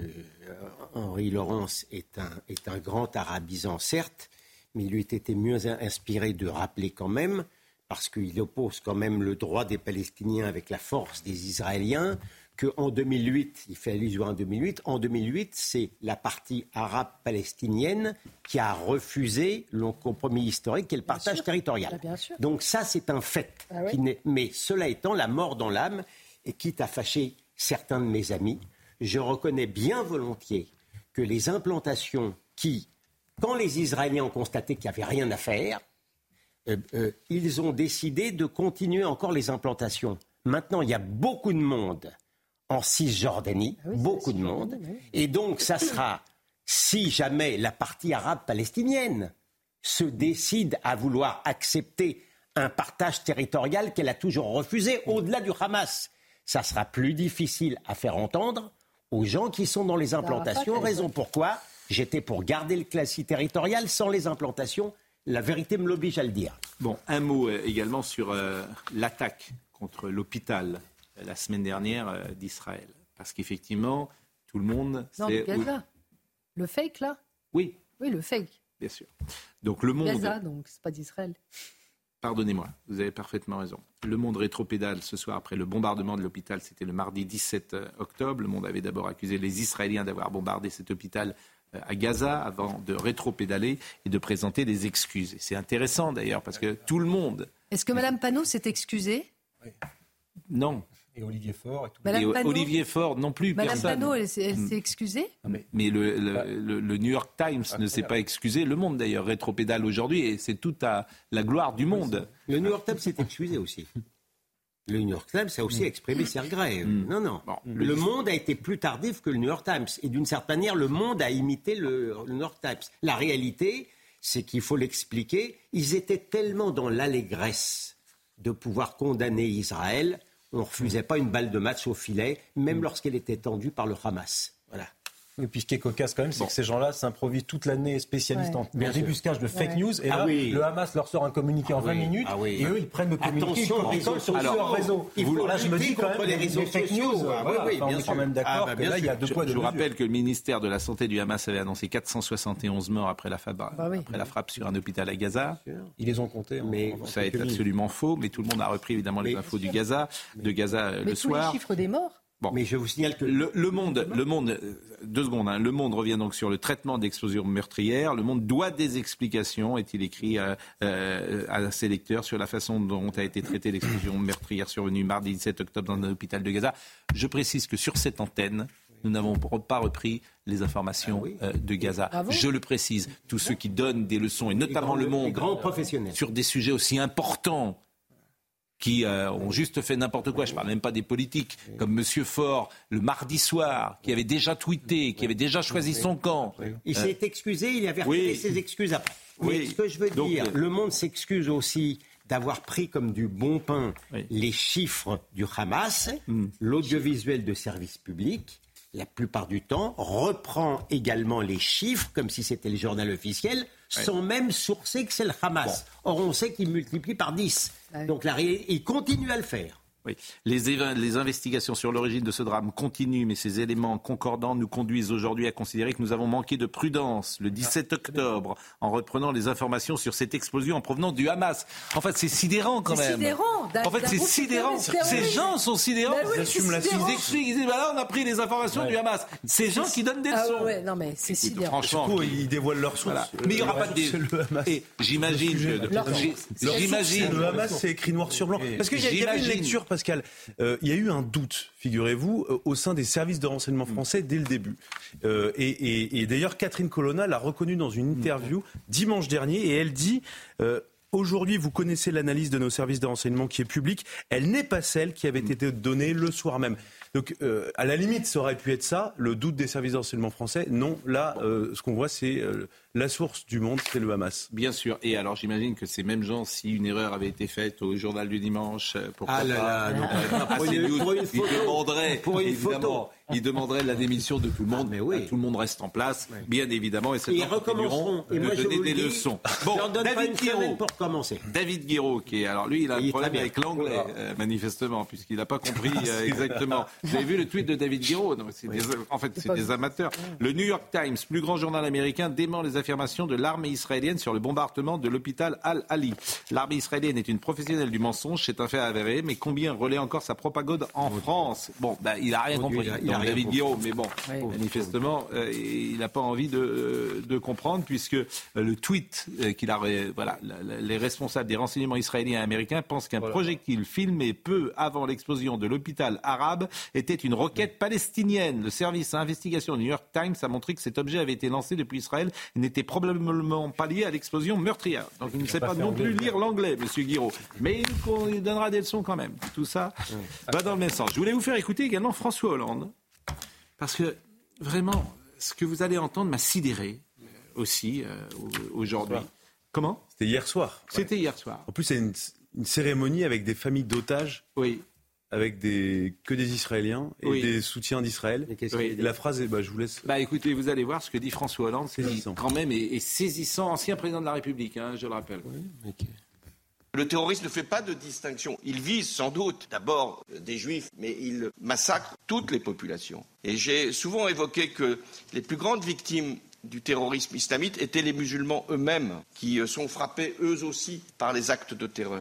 Henri Laurence est un, est un grand arabisant, certes, mais il lui été mieux inspiré de rappeler quand même, parce qu'il oppose quand même le droit des Palestiniens avec la force des Israéliens, qu'en 2008, il fait allusion en 2008, en 2008, c'est la partie arabe palestinienne qui a refusé le compromis historique et le partage territorial. Donc ça, c'est un fait. Ah mais cela étant, la mort dans l'âme, et quitte à fâcher certains de mes amis, je reconnais bien volontiers que les implantations qui, quand les Israéliens ont constaté qu'il n'y avait rien à faire, euh, euh, ils ont décidé de continuer encore les implantations. Maintenant, il y a beaucoup de monde en Cisjordanie, ah beaucoup de monde. Et donc, ça sera, si jamais la partie arabe palestinienne se décide à vouloir accepter un partage territorial qu'elle a toujours refusé au-delà du Hamas, ça sera plus difficile à faire entendre aux gens qui sont dans les implantations. Raison pourquoi j'étais pour garder le classique territorial sans les implantations. La vérité me l'oblige à le dire. Bon, un mot euh, également sur euh, l'attaque contre l'hôpital la semaine dernière euh, d'Israël. Parce qu'effectivement, tout le monde. Non, Gaza. Le fake, là? Oui. Oui, le fake. Bien sûr. Donc le monde. Gaza, donc c'est pas d'Israël. Pardonnez-moi, vous avez parfaitement raison. Le monde rétropédale ce soir après le bombardement de l'hôpital, c'était le mardi 17 euh, octobre. Le monde avait d'abord accusé les Israéliens d'avoir bombardé cet hôpital euh, à Gaza avant de rétropédaler et de présenter des excuses. C'est intéressant d'ailleurs parce que tout le monde. Est-ce que Mme Panot s'est excusée? Oui. Non, et Olivier Faure et tout. Olivier Faure non plus. Madame personne. Panot, elle, s'est mm. excusée. mais, le, New York Times ne s'est pas excusé. Le Monde d'ailleurs rétropédale aujourd'hui et c'est toute la gloire du monde. Le New York Times s'est excusé aussi. Le New York Times a aussi mm. exprimé ses regrets. Mm. Non, non. le Monde a été plus tardif que le New York Times. Et d'une certaine manière, le Monde a imité le, le New York Times. La réalité, c'est qu'il faut l'expliquer. Ils étaient tellement dans l'allégresse de pouvoir condamner Israël, on ne refusait pas une balle de match au filet, même mm. lorsqu'elle était tendue par le Hamas. Voilà. Et puis ce qui est cocasse quand même, c'est que ces gens-là s'improvisent toute l'année spécialistes en débuscage de fake news. Et ah là, le Hamas leur sort un communiqué en 20 ah minutes. Ah et eux, ils prennent le communiqué Attention, sur leur réseau. là, je me dis quand même, les réseaux fake news. oui, bien sûr. même d'accord bah, que là, il y a deux poids, Je vous rappelle que le ministère de la Santé du Hamas avait annoncé 471 morts après la, bah après la frappe sur un hôpital à Gaza. Ils les ont comptés. Mais ça est absolument faux. Mais tout le monde a repris évidemment les infos du Gaza, de Gaza le soir. les chiffres des morts Bon. Mais je vous signale que le, monde, le monde, euh, deux secondes, hein, le monde revient donc sur le traitement d'explosions meurtrières. Le monde doit des explications, est-il écrit à, euh, à ses lecteurs sur la façon dont a été traitée l'explosion meurtrière survenue mardi 17 octobre dans un hôpital de Gaza. Je précise que sur cette antenne, nous n'avons pas repris les informations ah euh, de Gaza. Ah je le précise, tous ceux qui donnent des leçons, et notamment le monde, sur des sujets aussi importants qui euh, ont juste fait n'importe quoi. Je ne parle même pas des politiques, comme Monsieur Faure, le mardi soir, qui avait déjà tweeté, qui avait déjà choisi son camp. Il s'est excusé, il avait retiré ses excuses après. Oui. ce que je veux dire, euh, le monde s'excuse aussi d'avoir pris comme du bon pain les chiffres du Hamas, hmm. l'audiovisuel de service public, la plupart du temps, reprend également les chiffres comme si c'était le journal officiel, sans même sourcer que c'est le Hamas. Or, on sait qu'il multiplie par 10. Donc, la, il continue à le faire. Les, les, investigations sur l'origine de ce drame continuent, mais ces éléments concordants nous conduisent aujourd'hui à considérer que nous avons manqué de prudence le 17 octobre en reprenant les informations sur cette explosion en provenance du Hamas. En fait, c'est sidérant quand même. Sidérant. En fait, c'est sidérant. Ces gens sont sidérants. Ben ils assument la Ils expliquent, ils disent, bah là, on a pris les informations du Hamas. Ces gens qui donnent des ah leçons. non, mais c'est sidérant. Franchement, ils dévoilent leurs sources. Mais il n'y aura pas de... Et j'imagine J'imagine... Le Hamas, c'est écrit noir sur blanc. Parce qu'il y a une lecture, Pascal. Euh, il y a eu un doute, figurez-vous, euh, au sein des services de renseignement mm. français dès le début. Euh, et, d'ailleurs, Catherine Colonna l'a reconnu dans une interview dimanche dernier, et elle dit Aujourd'hui, vous connaissez l'analyse de nos services de renseignement qui est publique. Elle n'est pas celle qui avait mm. été donnée le soir même. Donc, euh, à la limite, ça aurait pu être ça, le doute des services d'enseignement français. Non, là, euh, ce qu'on voit, c'est euh, la source du monde, c'est le Hamas. Bien sûr. Et alors, j'imagine que ces mêmes gens, si une erreur avait été faite au journal du dimanche, pourquoi ah là là, pas, pour, une, pour une photo, ils demanderaient, pour une photo. Ils demanderaient la démission de tout le monde. Ah, mais oui. Tout le monde reste en place, bien évidemment. Et, ils recommenceront. Et moi, de donner des leçons. Bon, David Guiraud, pour commencer. David Guiraud, qui est, alors lui, il a un problème avec l'anglais, manifestement, puisqu'il n'a pas compris (laughs) exactement. Vous avez vu le tweet de David Guiraud? En fait, c'est des amateurs. Le New York Times, plus grand journal américain, dément les affirmations de l'armée israélienne sur le bombardement de l'hôpital Al-Ali. L'armée israélienne est une professionnelle du mensonge, c'est un fait avéré, mais combien relaie encore sa propagande en France? Bon, ben, il n'a rien compris. David Guiraud, mais bon, manifestement, euh, il n'a pas envie de, de, comprendre, puisque euh, le tweet euh, qu'il a, voilà, les responsables des renseignements israéliens et américains pensent qu'un projectile filmé peu avant l'explosion de l'hôpital arabe était une roquette palestinienne. Le service d'investigation du New York Times a montré que cet objet avait été lancé depuis Israël et n'était probablement pas lié à l'explosion meurtrière. Donc il ne sait pas, non plus lire l'anglais, Monsieur Guiraud. Mais il, donnera des leçons quand même. Tout ça va dans le même sens. Je voulais vous faire écouter également François Hollande. Parce que vraiment, ce que vous allez entendre m'a sidéré euh, aussi euh, aujourd'hui. Comment? C'était hier soir. C'était hier soir. En plus, c'est une, une, cérémonie avec des familles d'otages. Oui avec des, que des Israéliens et des soutiens d'Israël. La phrase, bah, je vous laisse. Bah, écoutez, vous allez voir ce que dit François Hollande, c'est quand même et, saisissant, ancien président de la République, hein, je le rappelle. Le terrorisme ne fait pas de distinction. Il vise sans doute d'abord des juifs, mais il massacre toutes les populations. Et j'ai souvent évoqué que les plus grandes victimes du terrorisme islamite étaient les musulmans eux-mêmes, qui sont frappés eux aussi par les actes de terreur.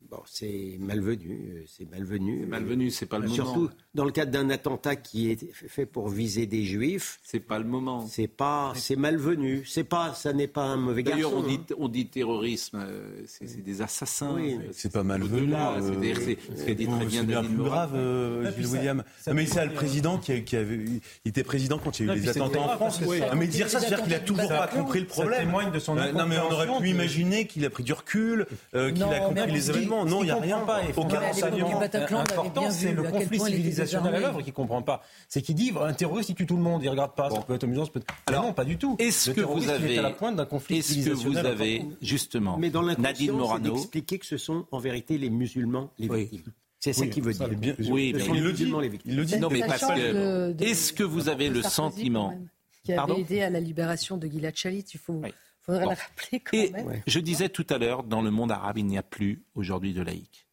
Bon, c'est malvenu, euh, c'est malvenu. Malvenu, c'est pas le moment. Surtout dans le cadre d'un attentat qui est fait pour viser des juifs. C'est pas le moment. C'est pas, c'est malvenu. C'est pas, ça n'est pas un mauvais garçon. D'ailleurs, on dit, hein. on dit terrorisme, euh, c'est des assassins. Oui, c'est pas malvenu. Euh, c'est dit très bien David plus grave, euh, Gilles William. mais c'est le président qui, qui avait, il était président quand il y a eu les attentats en France. Mais dire ça, c'est-à-dire qu'il a toujours pas compris le problème. témoigne de son Non, mais on aurait pu imaginer qu'il a pris du recul, qu'il a compris les événements. Non, il n'y a rien. Pas. Aucun renseignement important, c'est le conflit civilisationnel à l'œuvre qui ne comprend pas. C'est qu'il dit un terroriste, il tue tout le monde, il ne regarde pas, ça peut être amusant. Peut Alors non, pas du tout. Est-ce que vous avez, à la pointe d'un conflit est-ce que vous avez justement, mais dans Nadine Morano, expliquer que ce sont en vérité les musulmans les victimes. C'est ça qu'il veut dire. Bien, oui, mais il le dit. Il le dit. Non, mais parce que est-ce que vous avez le sentiment qui avait aidé à la libération de Gilad Shalit, il faut faudrait le rappeler quand Et même. Je disais tout à l'heure, dans le monde arabe, il n'y a plus aujourd'hui de laïcs.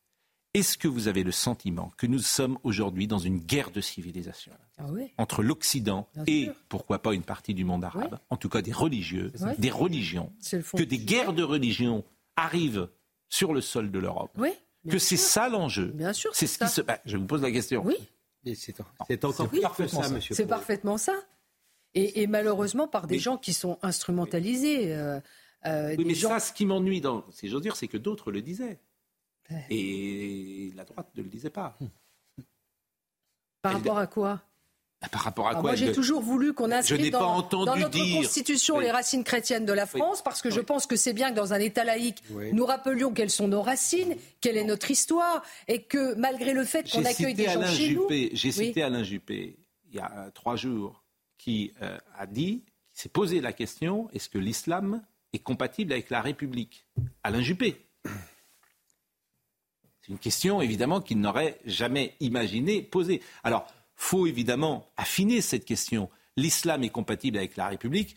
Est-ce que vous avez le sentiment que nous sommes aujourd'hui dans une guerre de civilisation ah oui. entre l'Occident et, pourquoi pas, une partie du monde arabe, Oui. en tout cas des religieux, Oui. des religions, que des guerres de religion arrivent sur le sol de l'Europe, Oui, que c'est ça l'enjeu Bien sûr, C'est ce qui ça. se passe. Je vous pose la question. Oui, C'est encore Oui, que ça, monsieur. c'est parfaitement ça. Et, et malheureusement par des Mais- gens qui sont instrumentalisés. euh, euh, Oui, des mais gens- ça, ce qui m'ennuie, dans, si j'ose dire, c'est que d'autres le disaient. Et la droite ne le disait pas. par elle- rapport à quoi? Bah, Par rapport à Alors quoi Moi, j'ai elle- toujours voulu qu'on inscrive pas dans, entendu dans notre dire- constitution Oui. les racines chrétiennes de la France, parce que je pense que c'est bien que dans un État laïque, Oui. nous rappelions quelles sont nos racines, quelle est notre histoire, et que malgré le fait qu'on accueille des gens Alain chez nous... Juppé, j'ai Oui. cité Alain Juppé il y a euh, trois jours, qui euh, a dit, qui s'est posé la question est-ce que l'islam est compatible avec la République? Alain Juppé. C'est une question évidemment qu'il n'aurait jamais imaginé poser. Alors, faut évidemment affiner cette question. L'islam est compatible avec la République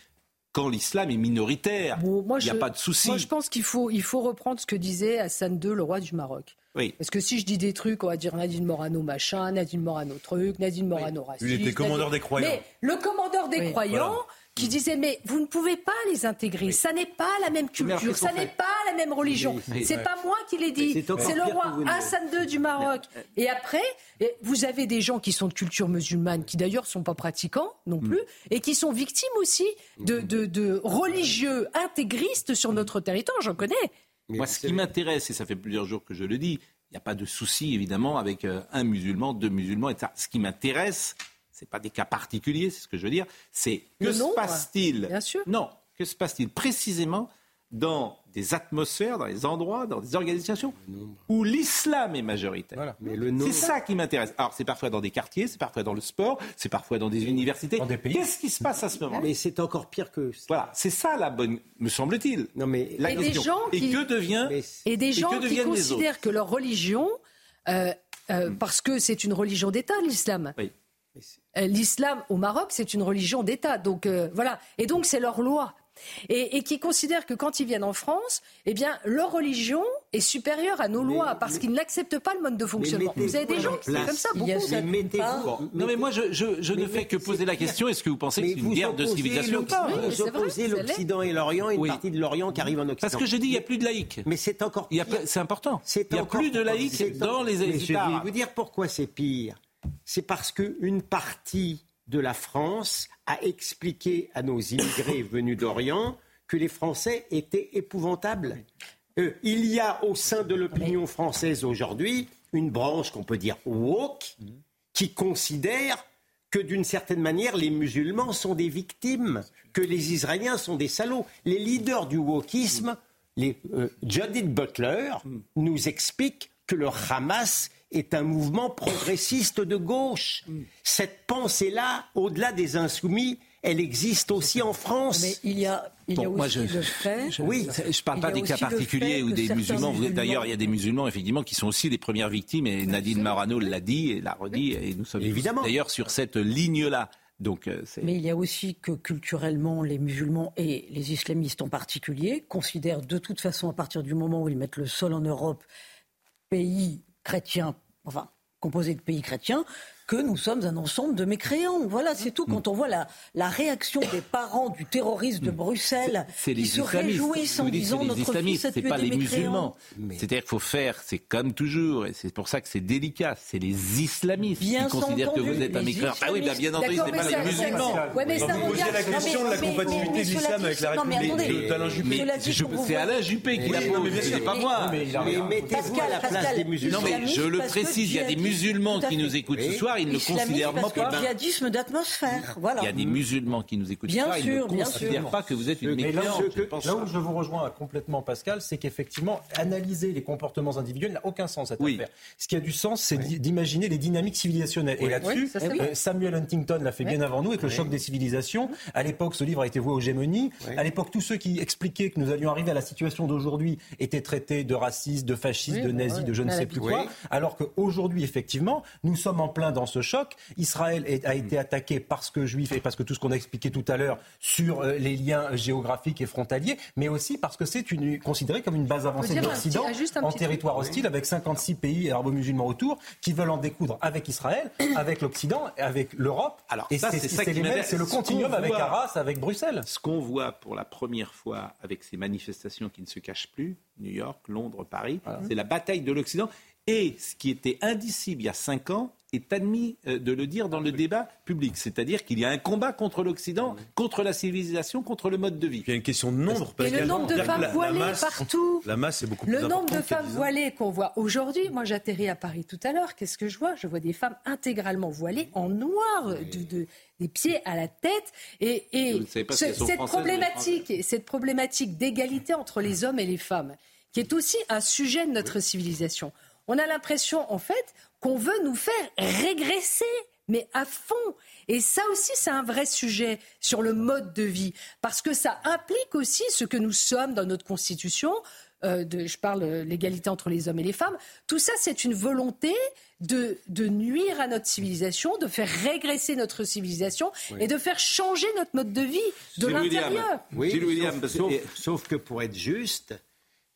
quand l'islam est minoritaire. Bon, moi, il n'y a je- pas de souci. Moi, je pense qu'il faut, il faut reprendre ce que disait Hassan II, le roi du Maroc. Oui. Parce que si je dis des trucs, on va dire Nadine Morano machin, Nadine Morano truc, Nadine Morano raciste. Il était commandeur Nadine- des croyants. Mais le commandeur des Oui, croyants voilà. Qui disait mais vous ne pouvez pas les intégrer, ça n'est pas la même culture, ça n'est pas la même religion. Oui, C'est oui. pas moi qui l'ai dit, c'est le roi ne- Hassan II du Maroc. Et après, et vous avez des gens qui sont de culture musulmane, qui d'ailleurs sont pas pratiquants non Mm. plus, et qui sont victimes aussi de, de, de religieux intégristes sur notre territoire. J'en connais. Moi, ce qui m'intéresse, et ça fait plusieurs jours que je le dis, il n'y a pas de souci, évidemment, avec euh, un musulman, deux musulmans, etc. Ce qui m'intéresse, ce n'est pas des cas particuliers, c'est ce que je veux dire, c'est que se passe-t-il bien sûr. Non, que se passe-t-il précisément dans des atmosphères, dans des endroits, dans des organisations où l'islam est majoritaire Mais le c'est ça qui m'intéresse. Alors, c'est parfois dans des quartiers, c'est parfois dans le sport, c'est parfois dans des universités. Dans des pays. Qu'est-ce qui se passe à ce moment-là Mais c'est encore pire que. Voilà, c'est ça la bonne, me semble-t-il. Non mais La Et des question. gens Et qui- que devient Et des Et gens que qui les considèrent que leur religion, euh, euh, Hmm. parce que c'est une religion d'État, l'islam. Oui. Euh, L'islam au Maroc, c'est une religion d'État. Donc euh, voilà. Et donc c'est leur loi. Et, et qui considèrent que quand ils viennent en France, eh bien leur religion est supérieure à nos Mais- lois parce qu'ils n'acceptent pas le mode de fonctionnement. Vous avez des gens qui sont comme ça, beaucoup. Mais part- Non mais moi je, je- je Mais- ne fais que poser la question est-ce que vous pensez que Mais c'est une vous guerre de civilisation ou pas l'Occident- Oui, Vous opposez l'Occident et l'Orient et une Oui. partie de l'Orient qui arrive en Occident. Parce que je dis il n'y a plus de laïcs. Mais c'est encore pire. C'est important. C'est Il n'y a plus de laïcs c'est dans les États Je vais vous dire pourquoi c'est pire. C'est parce qu'une partie de la France a expliqué à nos immigrés (coughs) venus d'Orient que les Français étaient épouvantables. Euh, il y a au sein de l'opinion française aujourd'hui une branche qu'on peut dire woke qui considère que d'une certaine manière les musulmans sont des victimes, que les Israéliens sont des salauds. Les leaders du wokisme, les, euh, Judith Butler, nous explique que le Hamas est un mouvement progressiste de gauche. Cette pensée-là, au-delà des insoumis, elle existe aussi en France. Mais il y a, il y a Bon, moi, aussi je- le fait. Oui, je ne parle y pas des cas particuliers ou des musulmans. D'ailleurs, il y a des musulmans, effectivement, qui sont aussi les premières victimes. Et Nadine Marano l'a dit et l'a redit. Et nous sommes Évidemment. d'ailleurs sur cette ligne-là. Donc, euh, Mais il y a aussi que culturellement, les musulmans et les islamistes en particulier considèrent de toute façon, à partir du moment où ils mettent le sol en Europe, pays chrétien, enfin composé de pays chrétiens, que nous sommes un ensemble de mécréants. Voilà, c'est tout. Quand on voit la, la réaction des parents du terroriste de Bruxelles, qui se réjouissent en disant notre fils a tué pas les musulmans. C'est-à-dire qu'il faut faire, c'est comme toujours, et c'est pour ça que c'est délicat, c'est les islamistes qui considèrent que vous êtes un mécréant. Ah oui, bien entendu, c'est pas les musulmans. Ouais, mais ça vous posez la question de la compatibilité de l'islam avec la République d'Alain Juppé. C'est Alain Juppé qui l'a posé, c'est pas moi. Mais mettez-vous à la place des musulmans? Non, mais je le précise, il y a des musulmans qui nous écoutent ce soir, ils ne considèrent pas. Parce que djihadisme d'atmosphère, voilà. Il y a des musulmans qui nous écoutent ce soir, ils ne considèrent pas que vous êtes une mécréante. Là où je vous rejoins complètement, Pascal, c'est qu'effectivement, analyser les comportements individuels n'a aucun sens à faire. Ce qui a du sens, c'est d'imaginer les dynamiques civilisationnelles. Et là-dessus, euh, Samuel Huntington l'a fait bien avant nous avec le choc des civilisations. À l'époque, ce livre a été voué aux gémonies. À l'époque, tous ceux qui expliquaient que nous allions arriver à la situation d'aujourd'hui étaient traités de racistes, de fascistes, de nazis, de je ne sais plus quoi. Alors qu'aujourd'hui, effectivement, nous sommes en plein dans ce choc. Israël a été attaqué parce que juif et parce que tout ce qu'on a expliqué tout à l'heure sur euh, les liens géographiques et frontaliers, mais aussi parce que c'est considéré comme une base avancée de l'Occident en territoire hostile avec 56 pays arabo-musulmans autour qui veulent en découdre avec Israël, (coughs) avec l'Occident, avec l'Europe. Alors et c'est le continuum avec Arras, avec Bruxelles. Ce qu'on voit pour la première fois avec ces manifestations qui ne se cachent plus, New York, Londres, Paris, c'est la bataille de l'Occident. Et ce qui était indicible il y a cinq ans, est admis euh, de le dire dans le débat public. C'est-à-dire qu'il y a un combat contre l'Occident, contre la civilisation, contre le mode de vie. Il y a une question de nombre. Et le nombre de femmes voilées partout. La masse est beaucoup plus Le nombre de femmes voilées qu'on voit aujourd'hui. Moi, j'atterris à Paris tout à l'heure. Qu'est-ce que je vois? Je vois des femmes intégralement voilées en noir, de, des pieds à la tête. Et, et cette problématique, cette problématique d'égalité entre les hommes et les femmes, qui est aussi un sujet de notre civilisation. On a l'impression, en fait, qu'on veut nous faire régresser mais à fond. Et ça aussi, c'est un vrai sujet sur le mode de vie, parce que ça implique aussi ce que nous sommes dans notre Constitution. Euh, de, je parle de l'égalité entre les hommes et les femmes. Tout ça, c'est une volonté de, de, nuire à notre civilisation, de faire régresser notre civilisation et de faire changer notre mode de vie de l'intérieur. Oui, William, sauf, sauf que pour être juste,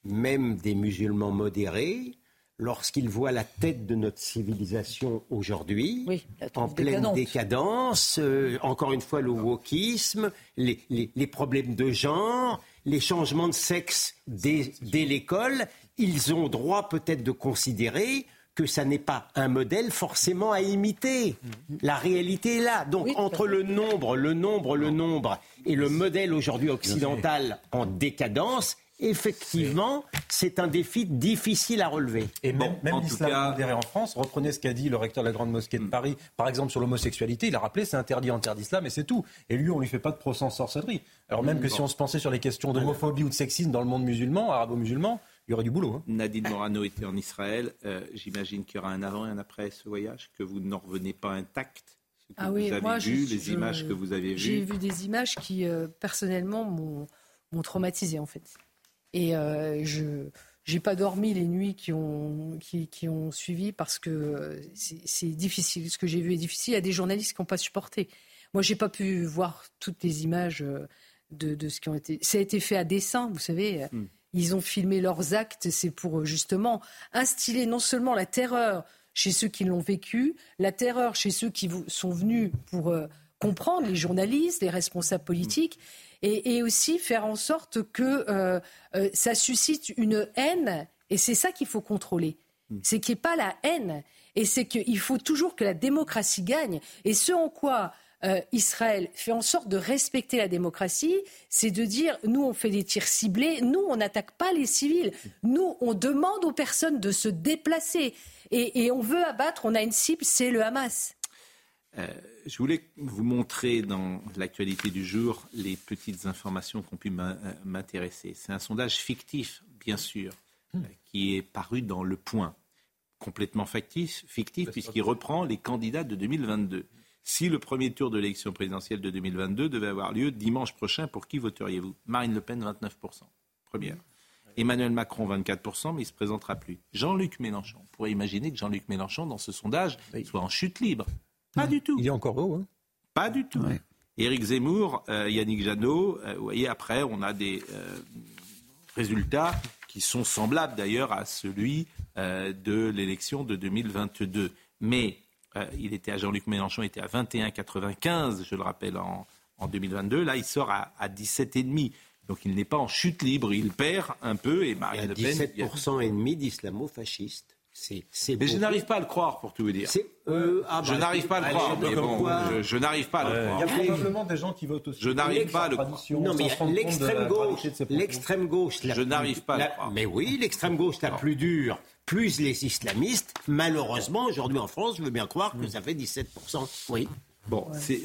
même des musulmans modérés lorsqu'il voit la tête de notre civilisation aujourd'hui, en pleine décadence, euh, encore une fois le wokisme, les, problèmes de genre, les changements de sexe dès, l'école, ils ont droit peut-être de considérer que ça n'est pas un modèle forcément à imiter. La réalité est là. Donc entre le nombre, le nombre, le nombre et le modèle aujourd'hui occidental en décadence, effectivement, c'est un défi difficile à relever. Et même, l'islam modéré en France, reprenez ce qu'a dit le recteur de la Grande Mosquée de mm. Paris, par exemple sur l'homosexualité, il a rappelé c'est interdit en terre d'islam et c'est tout. Et lui, on lui fait pas de procès en sorcellerie. Alors même que si on se pensait sur les questions d'homophobie ou de sexisme dans le monde musulman, arabo-musulman, il y aurait du boulot. Hein. Nadine Morano était en Israël. Euh, j'imagine qu'il y aura un avant et un après ce voyage, que vous n'en revenez pas intact. Ce que ah oui, vous avez moi, vu, les images que vous avez vues. J'ai vu des images qui, euh, personnellement, m'ont traumatisé en fait. Et euh, je n'ai pas dormi les nuits qui ont, qui, qui ont suivi parce que euh, c'est difficile. Ce que j'ai vu est difficile. Il y a des journalistes qui n'ont pas supporté. Moi, j'ai pas pu voir toutes les images euh, de, de, ce qui ont été. Ça a été fait à dessein, vous savez. Hmm. Ils ont filmé leurs actes. C'est pour justement instiller non seulement la terreur chez ceux qui l'ont vécu, la terreur chez ceux qui sont venus pour comprendre, les journalistes, les responsables politiques, et, aussi faire en sorte que euh, euh, ça suscite une haine. Et c'est ça qu'il faut contrôler. Hmm. C'est qu'il n'y ait pas la haine. Et c'est qu'il faut toujours que la démocratie gagne. Et ce en quoi euh, Israël fait en sorte de respecter la démocratie, c'est de dire nous on fait des tirs ciblés, nous on n'attaque pas les civils, nous on demande aux personnes de se déplacer et, et on veut abattre, on a une cible, c'est le Hamas. Euh, je voulais vous montrer dans l'actualité du jour les petites informations qui ont pu euh, m'intéresser. C'est un sondage fictif, bien sûr, hmm. euh, qui est paru dans Le Point. Complètement fictif, fictif puisqu'il reprend les candidats de 2022. Si le premier tour de l'élection présidentielle de 2022 devait avoir lieu dimanche prochain, pour qui voteriez-vous? Marine Le Pen, 29%. Première. Emmanuel Macron, 24%, mais il ne se présentera plus. Jean-Luc Mélenchon. On pourrait imaginer que Jean-Luc Mélenchon, dans ce sondage, soit en chute libre. Pas du tout. Il est encore haut. Hein Pas du tout. Éric Zemmour, euh, Yannick Jadot, euh, vous voyez, après, on a des euh, résultats qui sont semblables d'ailleurs à celui de l'élection de 2022. Mais il était à Jean-Luc Mélenchon, était à 21,95, je le rappelle, en, 2022. Là, il sort à, à 17,5. Donc il n'est pas en chute libre, il perd un peu et Marine Le Pen. 17% et demi d'islamo-fascistes. Mais je n'arrive pas à le croire, pour tout vous dire. Euh, ah je bah, n'arrive pas à le croire. Mais bon, je, n'arrive pas à le croire. Il y a probablement des gens qui votent aussi. Je n'arrive pas à le croire. Non, mais l'extrême gauche, l'extrême gauche, je n'arrive pas à le croire. Mais oui, l'extrême gauche la plus dure, plus les islamistes. Malheureusement, aujourd'hui en France, je veux bien croire que ça fait 17% Oui. Bon, c'est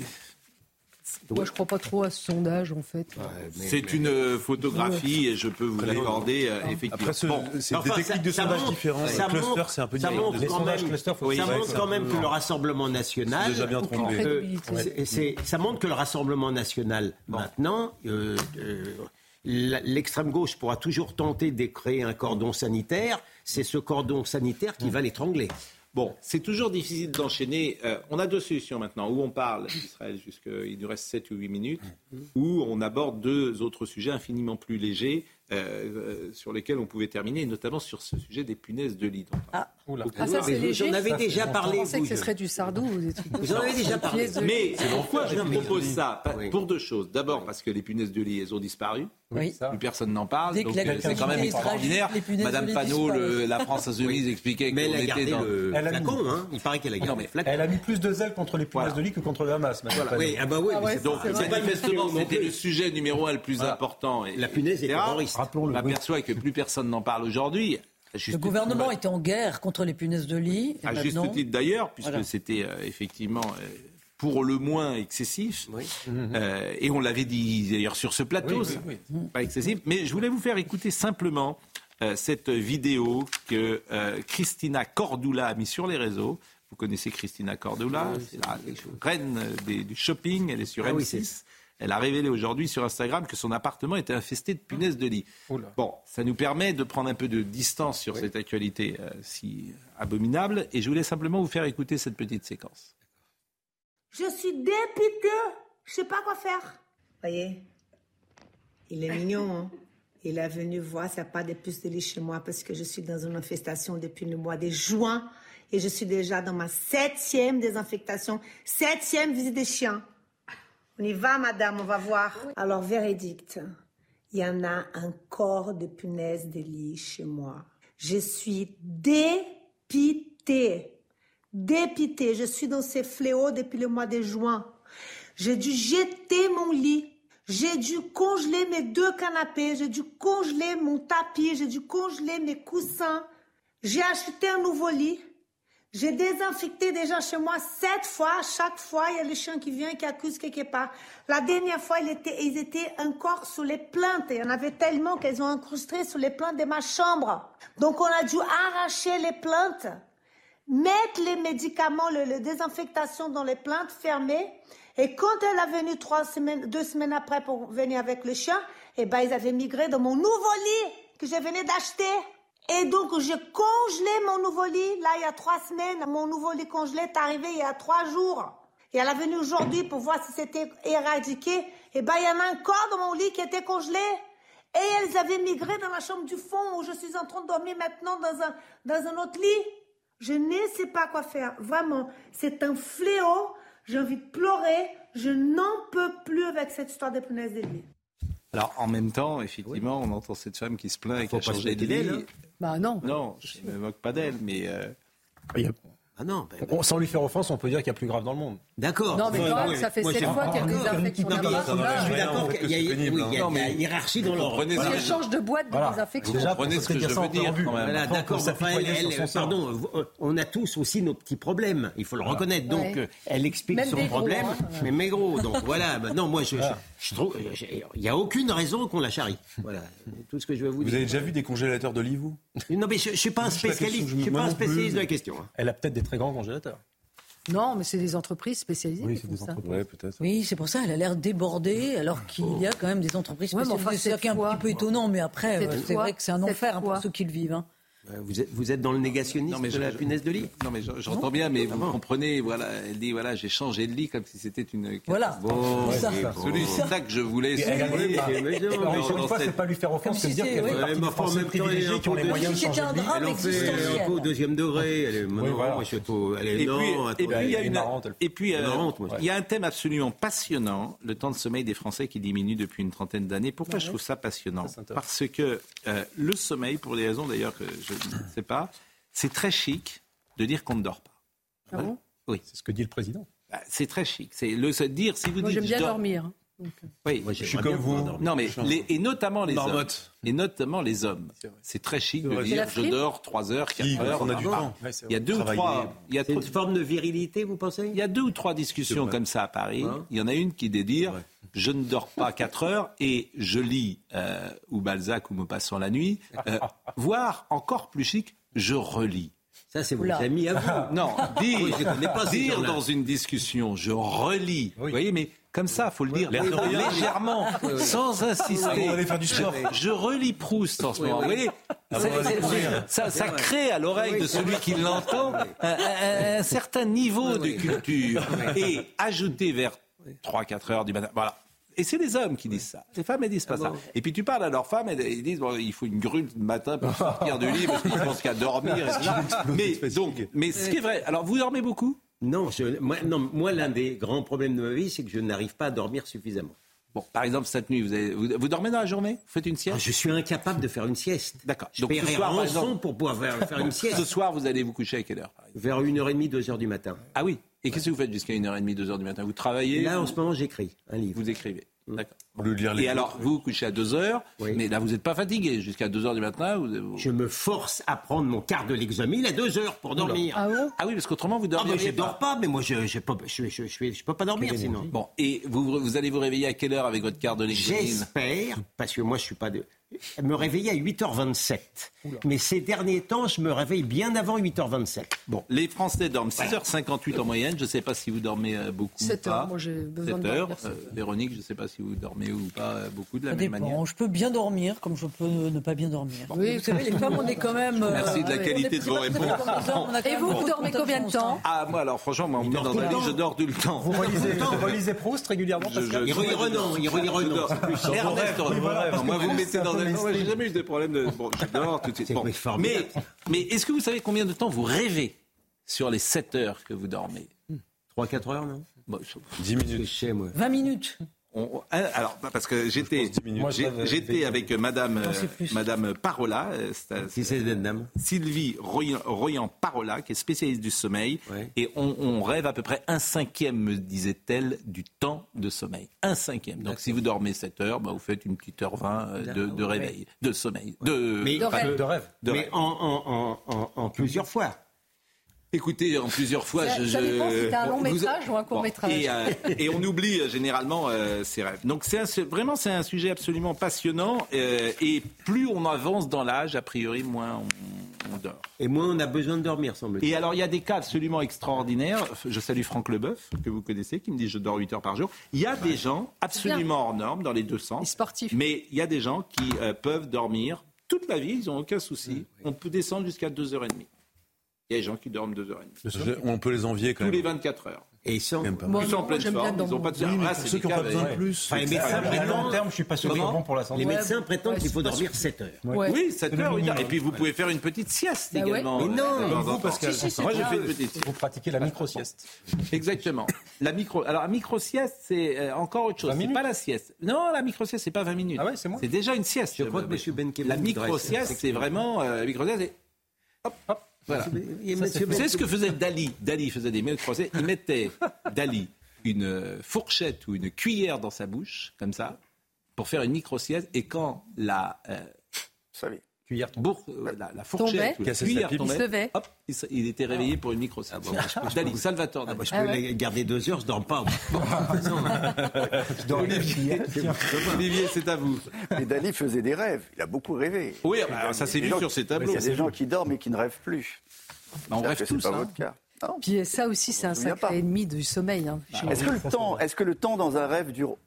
moi, je ne crois pas trop à ce sondage, en fait. c'est une euh, photographie et je peux vous l'accorder, euh, effectivement. Après, c'est des techniques de sondage différentes. Ça cluster, c'est un peu ça montre quand même, cluster, ça montre quand même que le Rassemblement national... déjà bien ça montre que le Rassemblement national, maintenant... Euh, l'extrême gauche pourra toujours tenter de créer un cordon sanitaire. C'est ce cordon sanitaire qui va l'étrangler. Bon, c'est toujours difficile d'enchaîner. Euh, on a deux solutions maintenant, où on parle d'Israël jusqu'il nous reste 7 ou 8 minutes, où on aborde deux autres sujets infiniment plus légers, euh, euh, sur lesquels on pouvait terminer, notamment sur ce sujet des punaises de lit. Ah, ah ça c'est léger. J'en avais déjà parlé. Je pensais que ce serait du sardou ou des trucs. Vous en avez déjà parlé. Mais pourquoi je vous propose ça Pour deux choses. D'abord parce que les punaises de lit, elles ont disparu. Oui. Plus personne n'en parle. Donc c'est quand même extraordinaire. Madame Panot, la France Insoumise expliquait qu'on était dans le flacon. Hein. Il paraît qu'elle a gardé Elle a mis plus de zèle contre les punaises de lit que contre le Hamas. Oui, ah bah oui. Ah donc manifestement, c'était le sujet numéro un le plus important. La punaise est terroriste. Rappelons-le que plus personne n'en parle aujourd'hui. Le gouvernement était en guerre contre les punaises de lit. à juste titre d'ailleurs, puisque c'était euh, effectivement euh, pour le moins excessif. Euh, et on l'avait dit d'ailleurs sur ce plateau, pas excessif. Mais je voulais vous faire écouter simplement cette vidéo que Christina Cordula a mis sur les réseaux. Vous connaissez Christina Cordula, c'est la reine du shopping, elle est sur ah M6. Elle a révélé aujourd'hui sur Instagram que son appartement était infesté de punaises de lit. Bon, ça nous permet de prendre un peu de distance sur cette actualité euh, si abominable. Et je voulais simplement vous faire écouter cette petite séquence. Je suis dépité. Je sais pas quoi faire. Voyez, il est mignon. Hein? Il est venu voir s'il n'y a pas de puces de lit chez moi parce que je suis dans une infestation depuis le mois de juin et je suis déjà dans ma septième désinfectation, septième visite des chiens. On y va, madame, on va voir. Alors, verdict. Il y en a un corps de punaise de lit chez moi. Je suis dépitée. Dépitée. Je suis dans ces fléaux depuis le mois de juin. J'ai dû jeter mon lit. J'ai dû congeler mes deux canapés. J'ai dû congeler mon tapis. J'ai dû congeler mes coussins. J'ai acheté un nouveau lit. J'ai désinfecté déjà chez moi sept fois. Chaque fois, il y a le chien qui vient qui accuse quelque part. La dernière fois, ils étaient, encore sous les plaintes. Il y en avait tellement qu'elles ont incrusté sous les plaintes de ma chambre. Donc, on a dû arracher les plaintes, mettre les médicaments, le, désinfectation dans les plaintes fermées. Et quand elle est venue trois semaines, deux semaines après pour venir avec le chien, eh ben, ils avaient migré dans mon nouveau lit que je venais d'acheter. Et donc, j'ai congelé mon nouveau lit, là, il y a trois semaines. Mon nouveau lit congelé est arrivé il y a trois jours. Et elle est venue aujourd'hui pour voir si c'était éradiqué. Et eh ben, il y en a encore dans mon lit qui était congelé. Et elles avaient migré dans la chambre du fond où je suis en train de dormir maintenant dans un, dans un autre lit. Je ne sais pas quoi faire. Vraiment, c'est un fléau. J'ai envie de pleurer. Je n'en peux plus avec cette histoire des punaises de lit. Alors, en même temps, effectivement, on entend cette femme qui se plaint et qui a changé de lit. Bah non. Non, je ne me moque pas d'elle, mais. Euh... Ah non, ben, sans lui faire offense, on peut dire qu'il y a plus grave dans le monde. D'accord. Non, mais quand même, ça fait sept fois qu'il y a des infections. Je suis d'accord qu'il y a une hiérarchie dans l'ordre. Il change de boîte de désinfection. Déjà, prenez ce que je veux dire. D'accord, pardon, euh, on a tous aussi nos petits problèmes. Il faut le reconnaître. Donc, euh, elle explique son problème, hein. mais gros. Donc (laughs) voilà. Non, moi, je trouve, il n'y a aucune raison qu'on la charrie. Voilà, tout ce que je veux vous dire. Vous avez déjà vu des congélateurs de lit, vous Non, mais je ne suis pas un spécialiste. Je ne suis pas un spécialiste de la question. Hein. Elle a peut-être des très grands congélateurs. Non, mais c'est des entreprises spécialisées. Oui, c'est des entreprises. peut-être. Oui, c'est pour ça. Elle a l'air débordée, alors qu'il y a quand même des entreprises spécialisées. c'est un petit peu étonnant, mais après, c'est vrai que c'est un enfer hein, pour ceux qui le vivent. Hein. Vous êtes, vous êtes dans le négationnisme de la punaise de lit? Non, mais j'entends bien, mais vous comprenez, voilà, elle dit, voilà, j'ai changé de lit comme si c'était une... Voilà. Bon, c'est ça. que je voulais... une fois, c'est pas lui faire offense de dire qu'elle fait partie des Français privilégiés qui ont les moyens de changer de lit. Elle en fait un peu au deuxième degré, elle est... Elle est non, et puis, il y a une... Et puis, il y a un thème absolument passionnant, le temps de sommeil des Français qui diminue depuis une trentaine d'années. Pourquoi je trouve ça passionnant? Parce que le sommeil, pour des raisons d'ailleurs que je ne sais pas, c'est très chic de dire qu'on ne dort pas. Ah bon? Oui. C'est ce que dit le président. Bah, c'est très chic. C'est le se dire si vous Moi, dites. J'aime bien dormir. Oui, je suis comme vous. Non, mais et notamment les hommes. Et notamment les hommes. C'est très chic de dire je dors 3 heures, 4 heures. On a du temps. Il y a deux ou trois. C'est une forme de virilité, vous pensez? Il y a deux ou trois discussions comme ça à Paris. Hein il y en a une qui est de dire je ne dors pas 4 heures et je lis euh, ou Balzac ou Maupassant la nuit, euh, (laughs) voire encore plus chic, je relis. Ça, c'est vos amis à vous. Non, (laughs) dire, pas dire dans une discussion, je relis. Vous voyez, mais comme ça, faut le dire légèrement, sans insister. Je, relis Proust en ce moment. Vous voyez, ça, ça, crée à l'oreille de celui qui l'entend un, un, certain niveau de culture et ajouter vers 3-4 heures du matin. Voilà. Et c'est les hommes qui disent ça. Les femmes, elles disent pas ah ça. Et puis tu parles à leurs femmes, elles, ils disent bon, il faut une grue le matin pour (laughs) sortir du lit parce qu'ils pensent qu'à dormir. mais donc, mais ce qui est vrai. Alors, vous dormez beaucoup? Non, moi, l'un des grands problèmes de ma vie, c'est que je n'arrive pas à dormir suffisamment. Bon, par exemple, cette nuit, vous, avez, vous, dormez dans la journée? Vous faites une sieste? Ah, Je suis incapable de faire une sieste. D'accord. Je Donc, ce soir, exemple, pour pouvoir faire, une (laughs) sieste. Ce soir, vous allez vous coucher à quelle heure Vers 1h30, 2h du matin. Ah oui Et qu'est-ce que vous faites jusqu'à 1h30, 2h du matin? Vous travaillez? Là, en ce moment, j'écris un livre. Vous écrivez D'accord. Et alors, vous vous couchez à 2 heures, mais là, vous n'êtes pas fatigué. Jusqu'à 2 heures du matin, vous... Je me force à prendre mon quart de l'examen à 2 heures pour dormir. Ah, ah, oui, parce qu'autrement, vous dormez. Ah, je ne dors pas, mais moi, je ne peux pas dormir sinon. Bon, et vous, vous allez vous réveiller à quelle heure avec votre quart de l'examen? J'espère, parce que moi, je ne suis pas de me réveiller à 8h27. Mais ces derniers temps, je me réveille bien avant 8h27. Bon, les Français dorment 6h58 en moyenne. Je ne sais pas si vous dormez euh, beaucoup 7 heures, moi j'ai besoin 7 de heures. Euh, Véronique, je ne sais pas si vous dormez ou pas euh, beaucoup de la même manière. Je peux bien dormir comme je peux ne pas bien dormir. Oui, vous savez, les femmes, on est quand même... Merci de la qualité de vos réponses. Et vous, vous dormez combien de temps Ah, moi alors franchement, moi, on dans le lit, je dors tout le temps. Vous relisez, (laughs) Proust régulièrement Il relit Renan, il relit Renan. Ernest Moi, vous me mettez dans un... J'ai jamais eu de problème de... Bon, j'adore tout de suite. Mais mais, est-ce que vous savez combien de temps vous rêvez sur les 7 heures que vous dormez? 3-4 heures, non? 10 minutes. 20 minutes. Hein, alors, parce que j'étais, j'étais avec Madame, Madame Parola, euh, Sylvie Royan, Parola, qui est spécialiste du sommeil, et on, rêve à peu près un cinquième, me disait-elle, du temps de sommeil. Un cinquième. Donc, si vous dormez 7 heures, bah, vous faites une petite heure 20 euh, de, réveil, de sommeil, de, rêve. Mais en plusieurs fois. Écoutez, en plusieurs fois, je. Ça dépend si un long métrage ou un court métrage. Euh, et, on oublie euh, généralement euh, ses rêves. Donc c'est vraiment c'est un sujet absolument passionnant. et plus on avance dans l'âge, a priori, moins on, dort. Et moins on a besoin de dormir, semble-t-il. Et alors il y a des cas absolument extraordinaires. Je salue Franck Leboeuf, que vous connaissez, qui me dit je dors 8 heures par jour. Il y a des gens absolument hors normes dans les deux sens. sportifs. Mais il y a des gens qui peuvent dormir toute la vie, ils n'ont aucun souci. On peut descendre jusqu'à 2h30. Il y a des gens qui dorment deux heures et demie. On peut les envier quand même. Tous les 24 heures. Et ils sont, Moi, ils sont en pleine forme, ils n'ont pas de oui, ceux qui n'ont pas besoin de plus. Enfin, les médecins à long terme, je suis pas sûr que bon pour la santé. Les médecins prétendent qu'il faut dormir 7 heures. Oui, 7 heures, Et puis vous pouvez faire une petite sieste bah également. Mais non, vous, parce que moi j'ai fait une petite. Vous pratiquez la micro-sieste. Exactement. La micro. Alors la micro-sieste, c'est euh, encore autre chose. C'est pas la sieste. Non, la micro-sieste, c'est pas 20 minutes. Ah ouais, c'est moi. C'est déjà une sieste. Je crois que M. Benkemoun. La micro-sieste, c'est vraiment. Euh, la micro-sieste, hop, hop. Voilà. Vous savez ce que faisait Dali Dali faisait des mails français. Il mettait, Dali, une fourchette ou une cuillère dans sa bouche, comme ça, pour faire une micro-sieste. Et quand la, euh, cuillère euh, la, la, fourchette la cuillère tombait, hop, il, était réveillé pour une micro ah, bon, Dali, Salvatore. Ah, je peux ah garder deux heures, je dors pas. (laughs) Olivier, Olivier c'est à vous. Et Dali faisait des rêves. Il a beaucoup rêvé. Oui, bah, ça s'est vu sur ses tableaux. Il y a des gens qui dorment et qui ne rêvent plus. Bah, on rêve tous. C'est pas hein. votre cas. Puis ça aussi, c'est un sacré ennemi du sommeil. Hein, est-ce que, le temps, est que le temps dans un rêve dure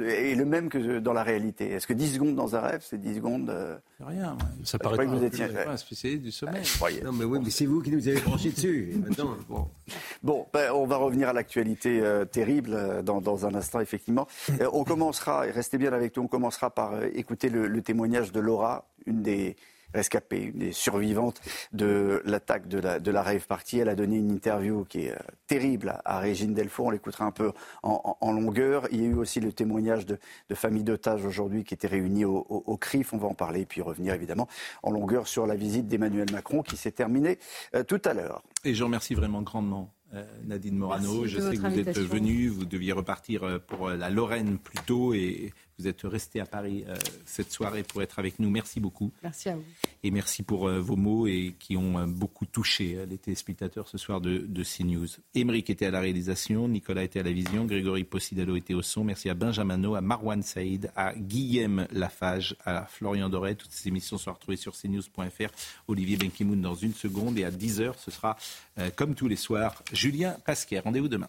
est le même que dans la réalité Est-ce que 10 secondes dans un rêve, c'est 10 secondes euh, C'est rien. Ça paraît pas que vous étiez un spécialiste du sommeil. non, mais oui, mais c'est vous qui nous avez branché dessus. (laughs) bon, bon ben, on va revenir à l'actualité euh, terrible euh, dans, dans, un instant, effectivement. on commencera, et restez bien avec nous, on commencera par écouter le, le témoignage de Laura, une des rescapée, une des survivantes de l'attaque de la, de la rave party. Elle a donné une interview qui est euh, terrible à Régine Delfour. On l'écoutera un peu en, longueur. Il y a eu aussi le témoignage de, de familles d'otages aujourd'hui qui étaient réunies au, au, CRIF. On va en parler et puis revenir évidemment en longueur sur la visite d'Emmanuel Macron qui s'est terminée euh, tout à l'heure. Et je remercie vraiment grandement euh, Nadine Morano. je sais que vous êtes venue, vous deviez repartir pour la Lorraine plus tôt et vous êtes resté à Paris euh, cette soirée pour être avec nous. Merci beaucoup. Merci à vous. Et merci pour euh, vos mots et qui ont euh, beaucoup touché les téléspectateurs ce soir de, de CNews. Émeric était à la réalisation, Nicolas était à la vision, Grégory Possidalo était au son. Merci à Benjamin No, à Marwan Saïd, à Guillaume Lafage, à Florian Doré. Toutes ces émissions sont retrouvées sur cnews.fr. Olivier Benkimoun dans une seconde et à 10h, ce sera, comme tous les soirs, Julien Pasquet. Rendez-vous demain.